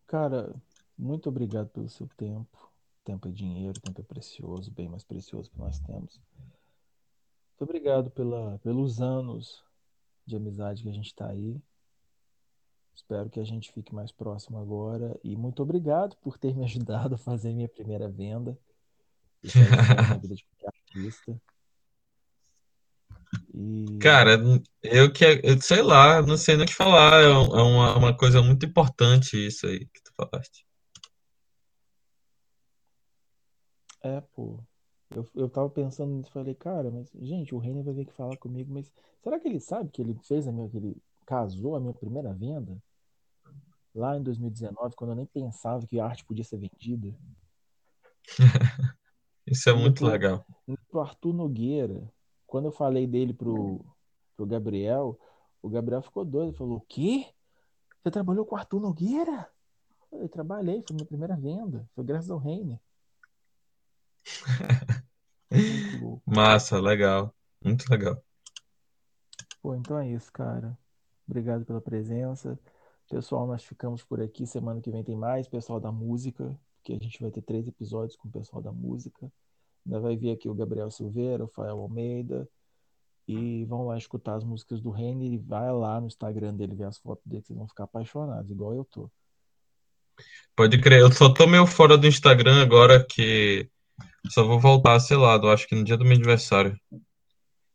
Cara, muito obrigado pelo seu tempo. Tempo é dinheiro, tempo é precioso, bem mais precioso que nós temos. Muito obrigado pela, pelos anos de amizade que a gente está aí. Espero que a gente fique mais próximo agora. E muito obrigado por ter me ajudado a fazer minha primeira venda. Isso é na vida de artista. E Cara, eu que, eu sei lá, não sei nem o que falar, é é uma, uma coisa muito importante isso aí que tu falaste. é, pô. Eu, eu tava pensando nisso, falei, cara, mas, gente, o Renner vai vir aqui falar comigo, mas será que ele sabe que ele fez a minha, que ele casou a minha primeira venda? Lá em 2019, quando eu nem pensava que a arte podia ser vendida. Isso é muito pro, legal. pro Arthur Nogueira. Quando eu falei dele pro, pro Gabriel, o Gabriel ficou doido. Falou: O quê? Você trabalhou com o Arthur Nogueira? Eu trabalhei, foi minha primeira venda. Foi graças ao Reiner. Massa, legal. Muito legal. Pô, então é isso, cara. Obrigado pela presença. Pessoal, nós ficamos por aqui. Semana que vem tem mais. Pessoal da música, que a gente vai ter três episódios com o pessoal da música. Ainda vai vir aqui o Gabriel Silveira, o Fael Almeida. E vão lá escutar as músicas do Renner e vai lá no Instagram dele ver as fotos dele, que vocês vão ficar apaixonados, igual eu tô. Pode crer, eu só tô meio fora do Instagram agora que só vou voltar, sei lá, eu acho que no dia do meu aniversário,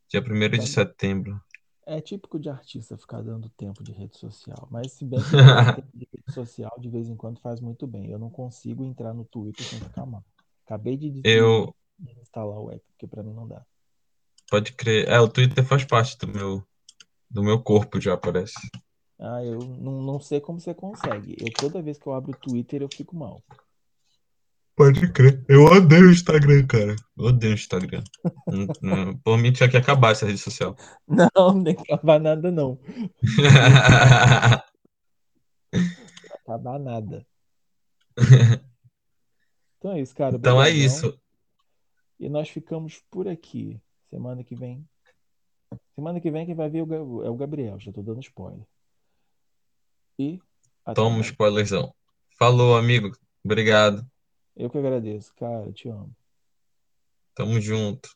dia primeiro de Tá- setembro. É típico de artista ficar dando tempo de rede social. Mas se bem que tempo de rede social de vez em quando faz muito bem. Eu não consigo entrar no Twitter sem ficar mal. Acabei de Eu, instalar o app, porque pra mim não dá. pode crer, é, o Twitter faz parte do meu, do meu corpo já, parece. Ah, eu não, não sei como você consegue. Eu toda vez que eu abro o Twitter eu fico mal. Pode crer. Eu odeio o Instagram, cara. Eu odeio o Instagram. Por mim, tinha que acabar essa rede social. Não, não tem que acabar nada, não. Acabar nada. Então é isso, cara. Então é Obrigadão. isso. E nós ficamos por aqui. Semana que vem. Semana que vem quem vai ver é o Gabriel. Já tô dando spoiler. E até Toma um spoilerzão. Falou, amigo. Obrigado. Eu que agradeço, cara. Te amo. Tamo junto.